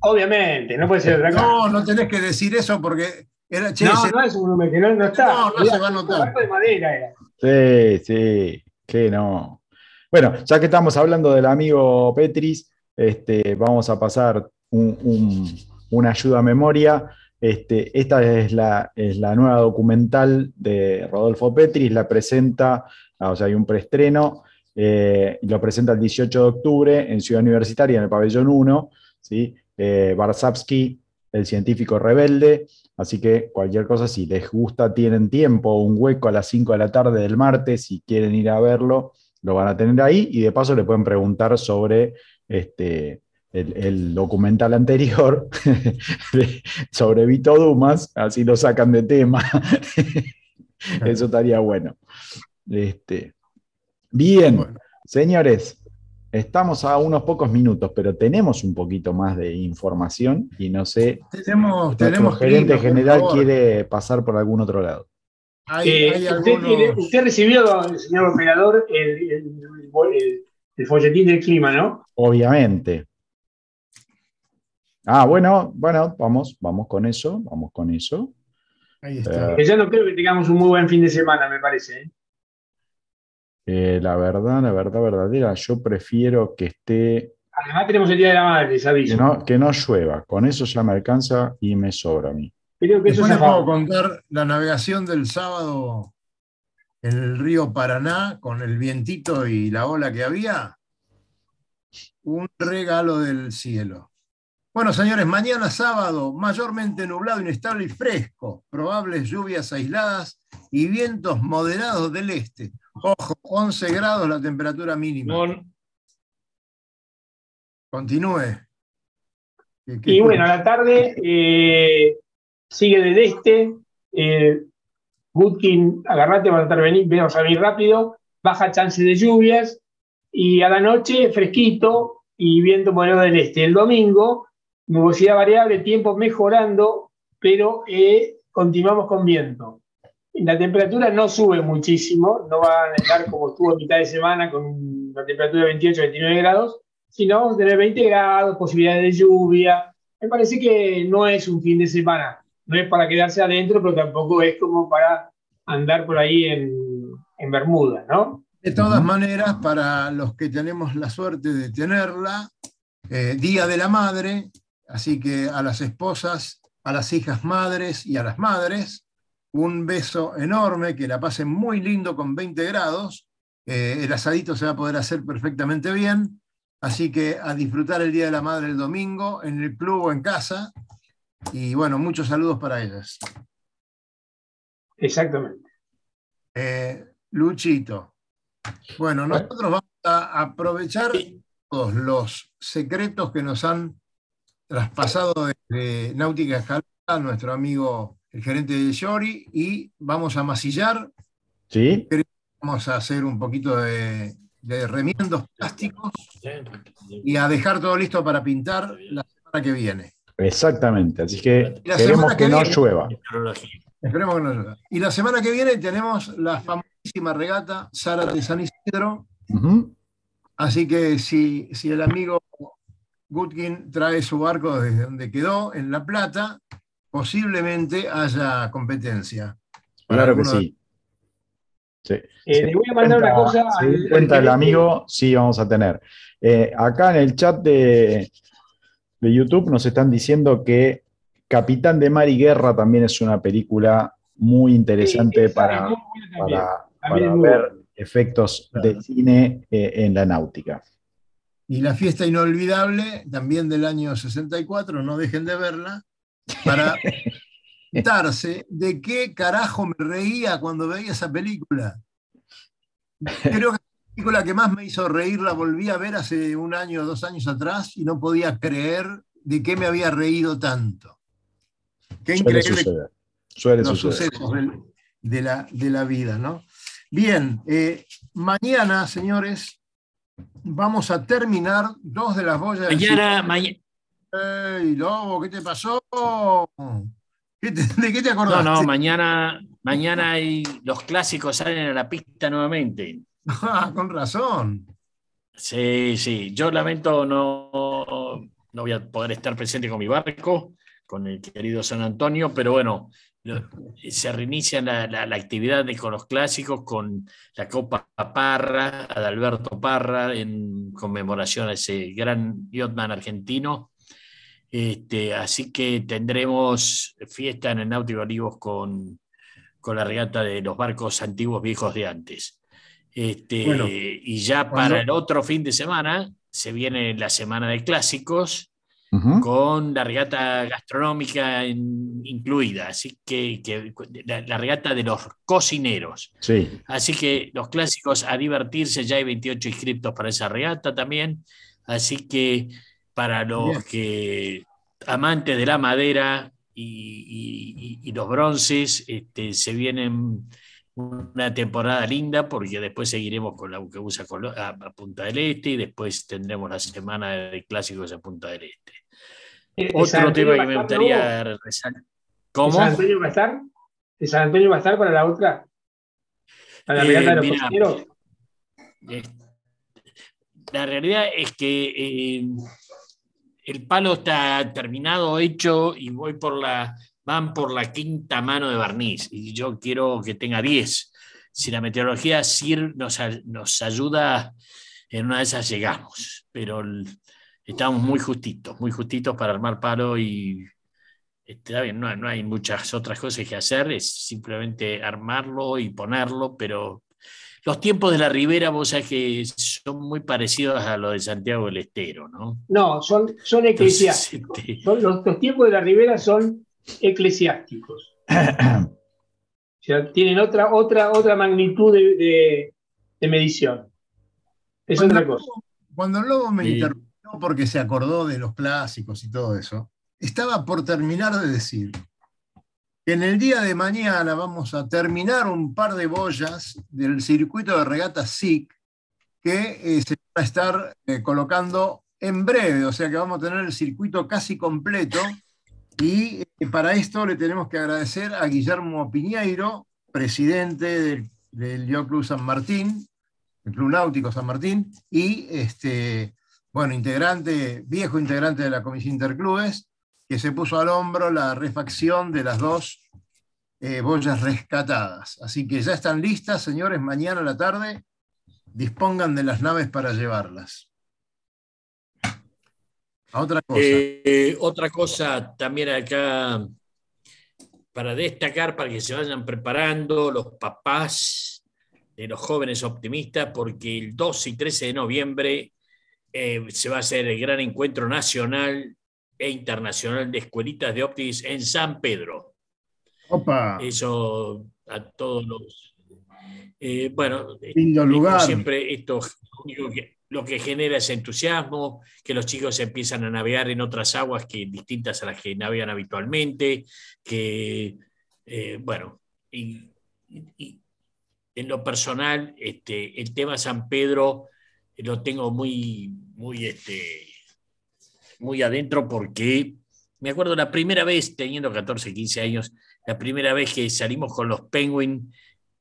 Obviamente, no puede ser otra cosa. No, no tenés que decir eso porque era. no, no es un grumete, no, está. No, no se va a notar. de madera era. Sí, sí, que no. Bueno, ya que estamos hablando del amigo Petris, este, vamos a pasar una ayuda a memoria. Este, esta es la, nueva documental de Rodolfo Petris, la presenta, ah, o sea, hay un preestreno, eh, lo presenta el 18 de octubre en Ciudad Universitaria, en el pabellón 1, ¿sí? Eh, el científico rebelde, así que cualquier cosa, si les gusta, tienen tiempo, un hueco a las 5 de la tarde del martes, si quieren ir a verlo, lo van a tener ahí y de paso le pueden preguntar sobre este, el, documental anterior sobre Vito Dumas, así lo sacan de tema. Eso estaría bueno. Este, bien, señores, estamos a unos pocos minutos, pero tenemos un poquito más de información y no sé. Tenemos, tenemos gerente general quiere pasar por algún otro lado. Eh, usted, recibió, señor operador, el, el folletín del clima, ¿no? Obviamente. Ah, bueno, bueno, vamos, vamos con eso, vamos con eso. Ahí está. Eh, ya no creo que tengamos un muy buen fin de semana, me parece. ¿eh? Eh, la verdad, la verdad verdadera, yo prefiero que esté. Además tenemos el Día de la Madre, ¿sabes? Que no, que no llueva, con eso ya me alcanza y me sobra a mí. Creo que eso les puedo contar la navegación del sábado en el río Paraná con el vientito y la ola que había, un regalo del cielo. Bueno, señores, mañana sábado, mayormente nublado, inestable y fresco, probables lluvias aisladas y vientos moderados del este. Ojo, 11 grados la temperatura mínima. Continúe. y bueno, a la tarde eh, sigue del este, eh, Goodkin, agarrate, vamos a venir, vamos a venir rápido, baja chance de lluvias y a la noche fresquito y viento moderado del este. El domingo, nubosidad variable, tiempo mejorando, pero eh, continuamos con viento. La temperatura no sube muchísimo, no va a estar como estuvo a mitad de semana con la temperatura de 28-29 grados, sino vamos a tener 20 grados, posibilidades de lluvia. Me parece que no es un fin de semana no es para quedarse adentro, pero tampoco es como para andar por ahí en, en Bermuda, ¿no? De todas maneras, para los que tenemos la suerte de tenerla, eh, Día de la Madre, así que a las esposas, a las hijas madres y a las madres, un beso enorme, que la pasen muy lindo con 20 grados. Eh, el asadito se va a poder hacer perfectamente bien, así que a disfrutar el Día de la Madre el domingo en el club o en casa. Y bueno, muchos saludos para ellas. Exactamente. Eh, Luchito. Bueno, nosotros vamos a aprovechar todos los secretos que nos han traspasado de Náutica Escalada, nuestro amigo el gerente de Yori, y vamos a masillar. Sí. Vamos a hacer un poquito de, de remiendos plásticos y a dejar todo listo para pintar la semana que viene. Exactamente, así que queremos que, no llueva. Esperemos que no llueva. Y la semana que viene tenemos la famosísima regata Sara de San Isidro. Así que si, si el amigo Gutkin trae su barco desde donde quedó, en La Plata, posiblemente haya competencia. Claro que sí. Eh, le voy a mandar una cosa. Si cuenta el amigo, sí vamos a tener. Eh, acá en el chat de, de, YouTube nos están diciendo que Capitán de Mar y Guerra también es una película muy interesante para, para, ver efectos de cine eh, en la náutica. Y la fiesta inolvidable, también del año 64, no dejen de verla, para darse de qué carajo me reía cuando veía esa película. Creo que la película que más me hizo reír la volví a ver hace un año o dos años atrás y no podía creer de qué me había reído tanto. Qué increíble Suele los sucesos de, la, de la vida, ¿no? Bien, eh, mañana, señores, vamos a terminar dos de las boyas. Mañana, mañana. ¡Ey, Lobo, qué te pasó! ¿De qué te acordaste? No, no, mañana, mañana hay, los clásicos salen a la pista nuevamente. Ah, con razón. Sí, sí. Yo lamento no, no voy a poder estar presente con mi barco, con el querido San Antonio, pero bueno, se reinicia la, la, actividad de, con los clásicos, con la Copa Parra, Adalberto Parra, en conmemoración a ese gran yachtman argentino. Este, así que tendremos fiesta en el Náutico Olivos con, con la regata de los barcos antiguos viejos de antes. Este, y ya para el otro fin de semana se viene la semana de clásicos con la regata gastronómica incluida, así que, la, regata de los cocineros. Sí. Así que los clásicos a divertirse, ya hay 28 inscriptos para esa regata también, así que para los que amantes de la madera y, los bronces, este, se vienen una temporada linda porque después seguiremos con la usa a, a Punta del Este y después tendremos la semana de clásicos a Punta del Este. Eh, Otro tema que me gustaría resaltar. ¿Cómo? ¿San Antonio va a estar? ¿San Antonio va a estar para la otra? ¿Para la regata de los eh, eh, La realidad es que el palo está terminado, hecho, y voy por la, van por la quinta mano de barniz, y yo quiero que tenga 10. Si la meteorología SIR nos, nos ayuda, en una de esas llegamos, pero estamos muy justitos, muy justitos para armar palo y está bien, no, no, hay muchas otras cosas que hacer, es simplemente armarlo y ponerlo, pero los tiempos de la Ribera, vos sabés que son muy parecidos a los de Santiago del Estero, ¿no? No, son, son eclesiásticos. Este, los, tiempos de la Ribera son eclesiásticos. o sea, tienen otra, otra, otra magnitud de, medición. Es otra cosa. Cuando el Lobo me interrumpió porque se acordó de los clásicos y todo eso, estaba por terminar de decir en el día de mañana vamos a terminar un par de boyas del circuito de regata SIC que eh, se va a estar eh, colocando en breve, o sea que vamos a tener el circuito casi completo y eh, para esto le tenemos que agradecer a Guillermo Piñeiro, presidente del, del Club San Martín, el Club Náutico San Martín, y este, bueno, integrante, viejo integrante de la Comisión Interclubes, que se puso al hombro la refacción de las dos eh, rescatadas. Así que ya están listas, señores, mañana a la tarde dispongan de las naves para llevarlas. otra cosa. Eh, otra cosa también acá para destacar, para que se vayan preparando los papás de los jóvenes optimistas, porque el 12 y 13 de noviembre eh, se va a hacer el gran encuentro nacional e internacional de escuelitas de ópticos en San Pedro. Opa. Eso a todos los... Eh, bueno, Lindo lugar. siempre esto lo que genera es entusiasmo, que los chicos empiezan a navegar en otras aguas que distintas a las que navegan habitualmente, que, eh, bueno, y, en lo personal, este, el tema San Pedro lo tengo muy, muy, este, muy adentro porque me acuerdo la primera vez, teniendo 14, 15 años, la primera vez que salimos con los Penguin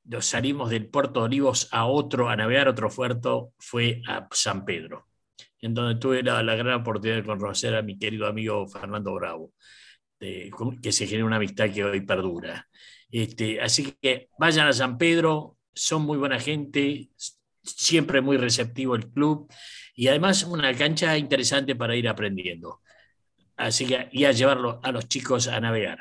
nos salimos del puerto de Olivos a otro, a navegar otro puerto, fue a San Pedro, en donde tuve la, gran oportunidad de conocer a mi querido amigo Fernando Bravo, que se genera una amistad que hoy perdura. Este, así que vayan a San Pedro, son muy buena gente, siempre muy receptivo el club y además una cancha interesante para ir aprendiendo. Así que y a llevarlo a los chicos a navegar.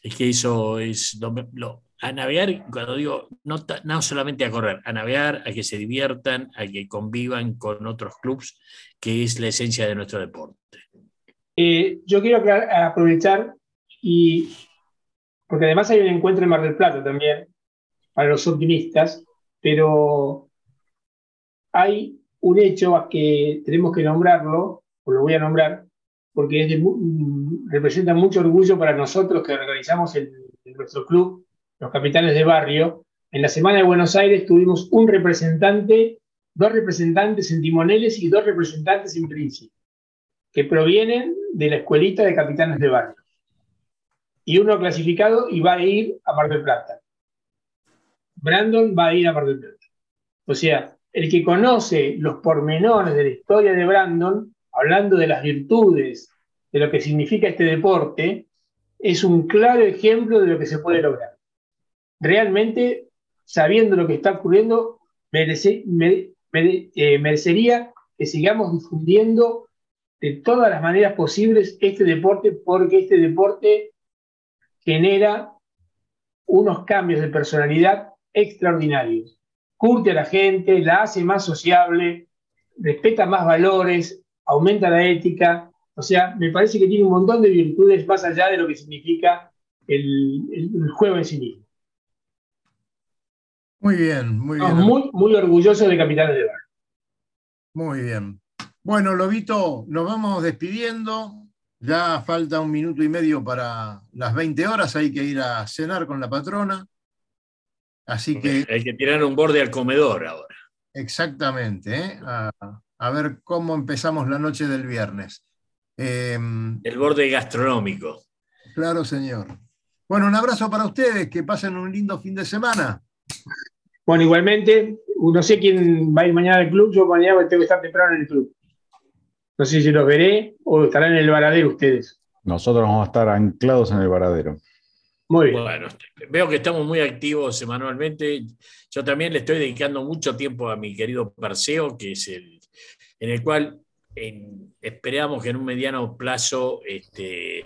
Es que eso es lo, a navegar, cuando digo, no, no, solamente a correr, a navegar, a que se diviertan, a que convivan con otros clubes, que es la esencia de nuestro deporte. Eh, yo quiero aprovechar y, porque además hay un encuentro en Mar del Plata también, para los optimistas, pero hay un hecho que tenemos que nombrarlo, o lo voy a nombrar, porque es representa mucho orgullo para nosotros que organizamos el, nuestro club los capitanes de barrio, en la Semana de Buenos Aires tuvimos un representante, dos representantes en Timoneles y dos representantes en Príncipe, que provienen de la escuelita de capitanes de barrio. Y uno clasificado y va a ir a Mar del Plata. Brandon va a ir a Mar del Plata. O sea, el que conoce los pormenores de la historia de Brandon, hablando de las virtudes, de lo que significa este deporte, es un claro ejemplo de lo que se puede lograr realmente, sabiendo lo que está ocurriendo, merece, eh, merecería que sigamos difundiendo de todas las maneras posibles este deporte, porque este deporte genera unos cambios de personalidad extraordinarios. Curte a la gente, la hace más sociable, respeta más valores, aumenta la ética. O sea, me parece que tiene un montón de virtudes más allá de lo que significa el, el juego en sí mismo. Muy bien, muy bien. muy, muy orgulloso de Capitanes de Bar. Muy bien. Bueno, Lobito, nos vamos despidiendo. Ya falta un minuto y medio para las 20 horas. Hay que ir a cenar con la patrona. Así que. Hay que tirar un borde al comedor ahora. Exactamente. ¿eh? A, ver cómo empezamos la noche del viernes. Em, El borde gastronómico. Claro, señor. Bueno, un abrazo para ustedes. Que pasen un lindo fin de semana. Bueno, igualmente, no sé quién va a ir mañana al club, yo mañana tengo que estar temprano en el club. No sé si los veré o estarán en el varadero ustedes. Nosotros vamos a estar anclados en el varadero. Muy bien. Bueno, veo que estamos muy activos semanalmente. Yo también le estoy dedicando mucho tiempo a mi querido Perseo, que es el en el cual esperamos que en un mediano plazo este,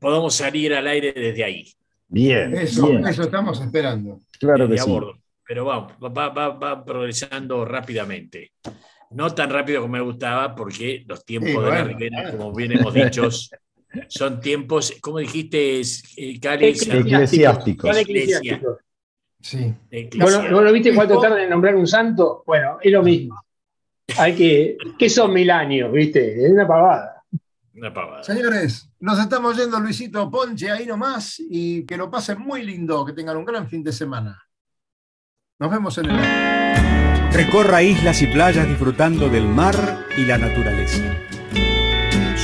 podamos salir al aire desde ahí. Bien. Eso, eso estamos esperando. Claro que sí. Pero vamos, va, va, progresando rápidamente. No tan rápido como me gustaba, porque los tiempos de la Ribera, como bien hemos dicho, son tiempos, ¿cómo dijiste, eh, Cali? Eclesiásticos. Sí. Bueno, ¿no viste cuánto tarda en nombrar un santo? Bueno, es lo mismo. Hay que. ¿Qué son mil años, viste? Es una pavada. Señores, nos estamos yendo Luisito Ponche ahí nomás y que lo pasen muy lindo, que tengan un gran fin de semana. Nos vemos en el... Recorra islas y playas disfrutando del mar y la naturaleza.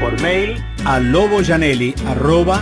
Por mail a loboyanelli.com